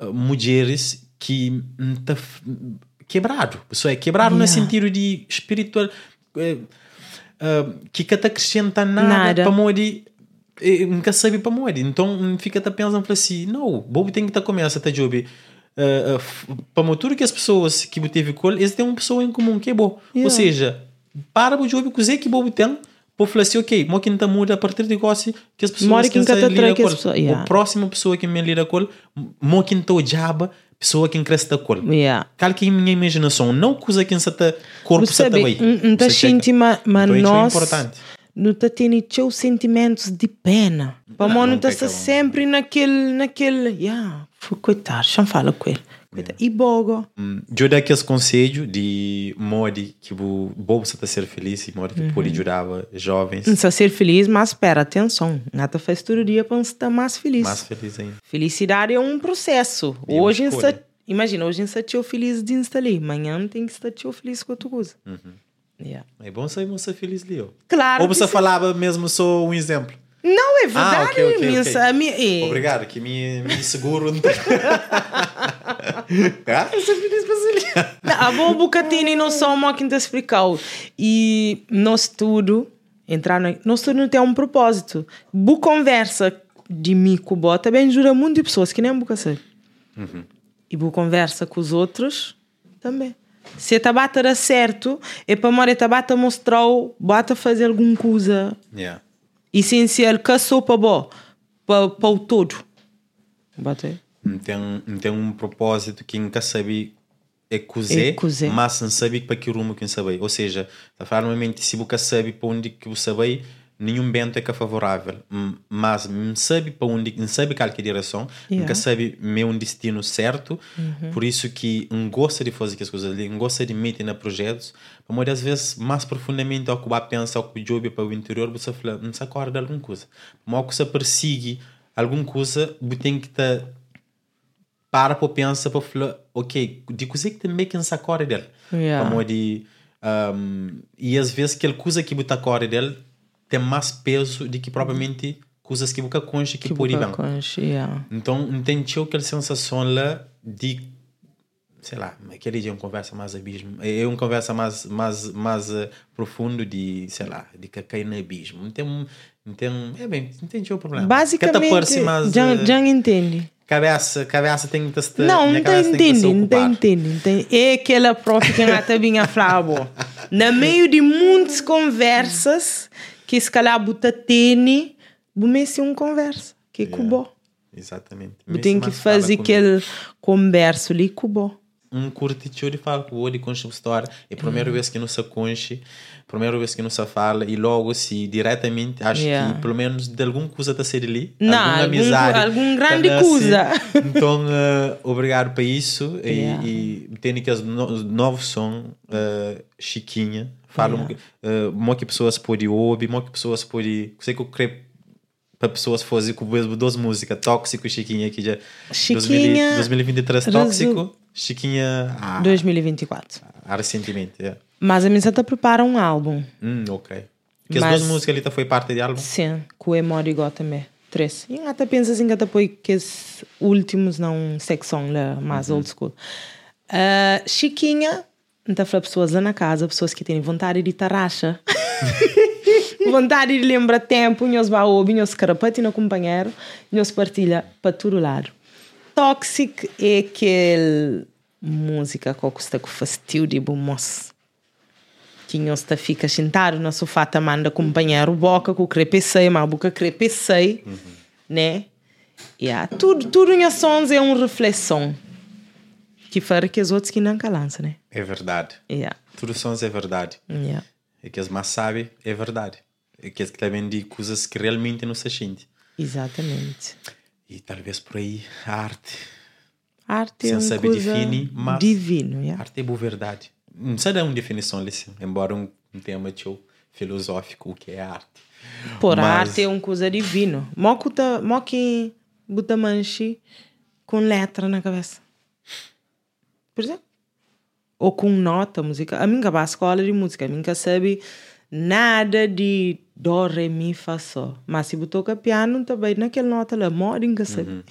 uh, mulheres que tá quebrado. Pessoa é quebrado yeah. no sentido de espiritual, uh, uh, que que te acrescenta nada, nada. para morrer nunca sabe para. Então fica te pensando assim, não, bobo tem que estar começa a job uh, uh, para tudo que as pessoas que teve com eles têm uma pessoa em comum que é boa. Yeah. Ou seja, para o jogo que que bobo tem, por falar assim, ok, mo que não muda a partir de gosto que as pessoas Mori que não lida com pessoa, yeah. a próxima pessoa que me lida com ele, mo que não jaba pessoa que cresce da cor. Yeah. Cal que minha imaginação, não coisa que se tá corpo se bem. Não tá íntima, mas nós não tá tendo teus sentimentos de pena. Para não, não tá sempre naquele, naquele, yeah, coitado, já fala com ele. E bogo. Hum, eu dou aquele conselho de modo que o bom você tá ser feliz e modo que uhum. pode ajudar jovens. Não ser feliz, mas espera, atenção. Nada faz todo dia para estar mais feliz. Mais feliz ainda. Felicidade é um processo. E hoje está, imagina, hoje está teu feliz de instalar, amanhã tem que estar feliz com a tua coisa. Uhum. Yeah. É bom ser, ser feliz, Leo. Claro. Ou você falava mesmo só um exemplo. Não, é verdade. Ah, okay, okay, minha, okay. Minha, é. Obrigado, que me, me seguro. ah, A boa bocadinho não só uma que te explicou. E nós tudo, entrar no, nós tudo não tem um propósito. Boa conversa de mim com o também ajuda muito de pessoas que nem um bocadinho. Uhum. E boa conversa com os outros também. Se a tabata era certo, é para a tabata mostrou, bata fazer alguma coisa. Yeah essencial que só para bom, para, para o todo. Bate. Tem, tem um propósito que nunca sabe é cozer, é mas não sabe para que rumo que sabe. Ou seja, a falar normalmente se você sabe para onde que você sabe, nenhum vento é que é favorável, mas não sabe para onde, não sabe qual que é a direção, yeah. nunca sabe meu destino certo, uhum. por isso que não gosta de fazer as coisas ali, não gosta de meter na projetos, mas às vezes mais profundamente ao que vai pensar, ao que joga para o interior, você fala, não se acorda alguma coisa, mas que você persegue alguma coisa, você tem que estar para para pensar para falar, ok, de coisa que também que não se acorda dele, yeah. como de um, e às vezes aquela coisa que você acorda dele tem mais peso do que propriamente coisas que nunca conche que, Que por boca bem. conche, yeah. Então, entendi aquela sensação lá de, sei lá, aquele dia é uma conversa mais abismo, é uma conversa mais, mais, mais uh, profundo de, sei lá, de que cair no abismo. Não tem, não tem, é bem, entendi o problema. Basicamente, Que te mais, já, uh, já entende. cabeça, cabeça tem que estar, Não, não tem tem entende, não tem entende. não tem- É aquela própria que a Tabinha falava. No meio de muitas conversas, que se calhar buta tene, bumesse uma conversa, que é cubó. Exatamente. Bu tem que fazer aquele converso ali, cubó. um curtitiu de falar com o de conche história é a primeira vez que não se conche primeira vez que não se fala e logo se diretamente acho Yeah. que pelo menos de alguma coisa está a ser ali Não, alguma algum- amizade algum grande tá a ser. coisa. então eh, obrigado por isso e- Yeah. e, tem que as no, novos som eh, chiquinha falam yeah. uh, que pessoas podem ouvir mo que pessoas podem sei que eu creio para pessoas fazer com mesmo duas músicas tóxico e chiquinha aqui já Chiquinha, 2023 resu- tóxico chiquinha ah, 2024. ah, recentemente yeah. Mas a minha prepara um álbum. hum, ok que as Mas- duas músicas ali tá foi parte de álbum Sim, com o Emori igual também. Três. E até pensa assim que até que os últimos não secção lá, mais old school. Ah, Chiquinha, então para pessoas lá na casa, pessoas que têm vontade de tarraxa. vontade de lembrar tempo, nós vai ouvir, nós carapete no companheiro, nós partilha para todo lado. Toxic é aquele música que custa com fastio de bom moço que nós tá fica sentado no sofá tá manda companheiro boca com crepecei mas a boca crepecei né yeah. tudo tudo em sons é uma reflexão que faz que os outros que não calançam né? É verdade. Yeah. tudo sons é verdade Yeah. e que as mais sabem é verdade. E que as que também de coisas que realmente não se sente exatamente. E talvez por aí a arte. Arte é uma saber coisa definir, mas- divino yeah. arte é boa verdade. Não sei dar uma definição ali embora um, tema teu filosófico o que é arte. Por a Mas- arte é uma coisa divino. Mó que manche com letra na cabeça por exemplo ou com nota musical. A minha vai à escola de música, a minha sabe nada de dó, ré, mi, fá, sol. Mas se botou piano, também naquela nota lá, mora que sabe.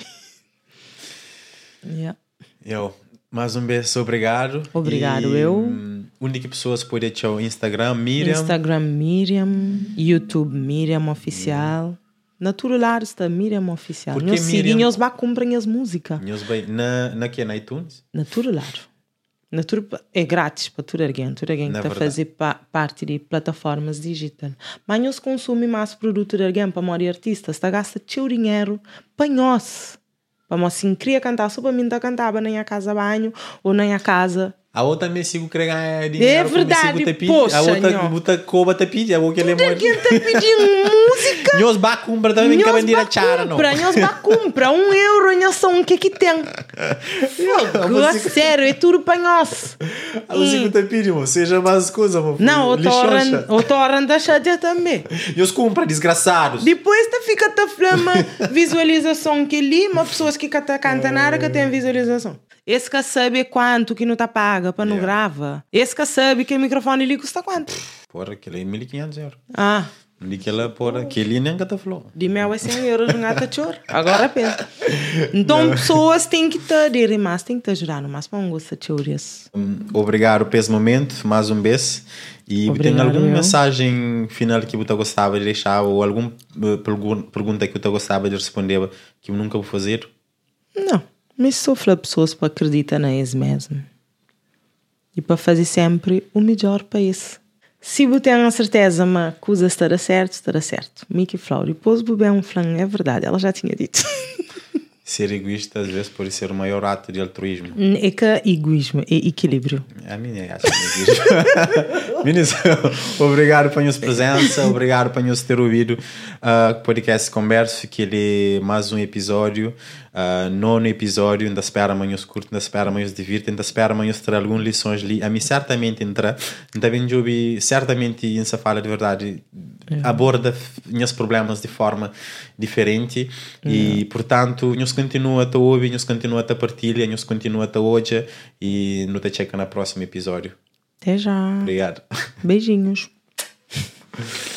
yeah. Eu, mais um beijo, obrigado. Obrigado, e, eu. hum, Única pessoa que pode ter o Instagram, Miriam. Instagram Miriam, YouTube Miriam Oficial. Lado está Miriam Oficial. Por que Nós Miriam? seguimos, vá comprem as músicas. Na, na que? Na iTunes? Na todo lado. Na tudo, é grátis para todo alguém. Todo alguém que está a verdade. fazer pa- parte de plataformas digitais. Mas nós consumimos mais produto de alguém para morrer artista. Está gasta teu dinheiro para nós. Para nós se queria cantar só para mim tá cantava nem a casa banho ou nem a casa. A outra me sigo querer ganhar dinheiro. verdade, tapete. poxa, A outra nhó. buta coba tapete. A outra ele é Alguém está pedindo música. Nós ba compra também que vender a chara, não. nós vai comprar um euro, nós só um que que tem. Fogo, sério, é tudo para nós. A música tapete, mo. Seja mais coisa, mo. Não, o o torrent da chateia também. Nós compra, desgraçados. Depois tá fica tá flama visualização que ali, mas pessoas que canta canta nada que tem visualização. Esse que sabe quanto que não tá paga para não Yeah. grava. Esse que sabe que o microfone ali custa quanto. Porra, aquele é 1500 euros. Ah, Aquela, porra, aquele nem que tá falou. de mel é 100 euros não gata choro. Agora pensa. Então pessoas têm que estar de mais tem que te ajudar no mais para um gosto de teorias. Obrigado por esse momento, mais um beijo. E tem Obrigado, alguma eu. mensagem final que você gostava de deixar ou alguma eh, pergun- pergunta que você gostava de responder que eu nunca vou fazer? Não, mas falar pessoas para acreditar na eles mesmo. E para fazer sempre o melhor para isso. Se você tem a certeza que a coisa estará certo, estará certo. Mickey Flow, depois beber um flan, é verdade, ela já tinha dito. Ser egoísta às vezes pode ser o maior ato de altruísmo. É que egoísmo, é equilíbrio. A minha acho que é egoísmo. Meninos, obrigado pela sua presença, obrigado por nos ter ouvido. Uh, podcast Converso, que ele mais um episódio, uh, nono episódio, ainda espera amanhã os curto, ainda espera amanhã os divirta, ainda espera amanhã os ter algumas lições ali. A mim certamente entra, ainda bem de ouvir, certamente essa fala de verdade aborda f- meus problemas de forma diferente e portanto nos continua a ouvir, nos continua a partilha, nos continua a hoje e nos te checa no próximo episódio. Até já. Obrigado. Beijinhos.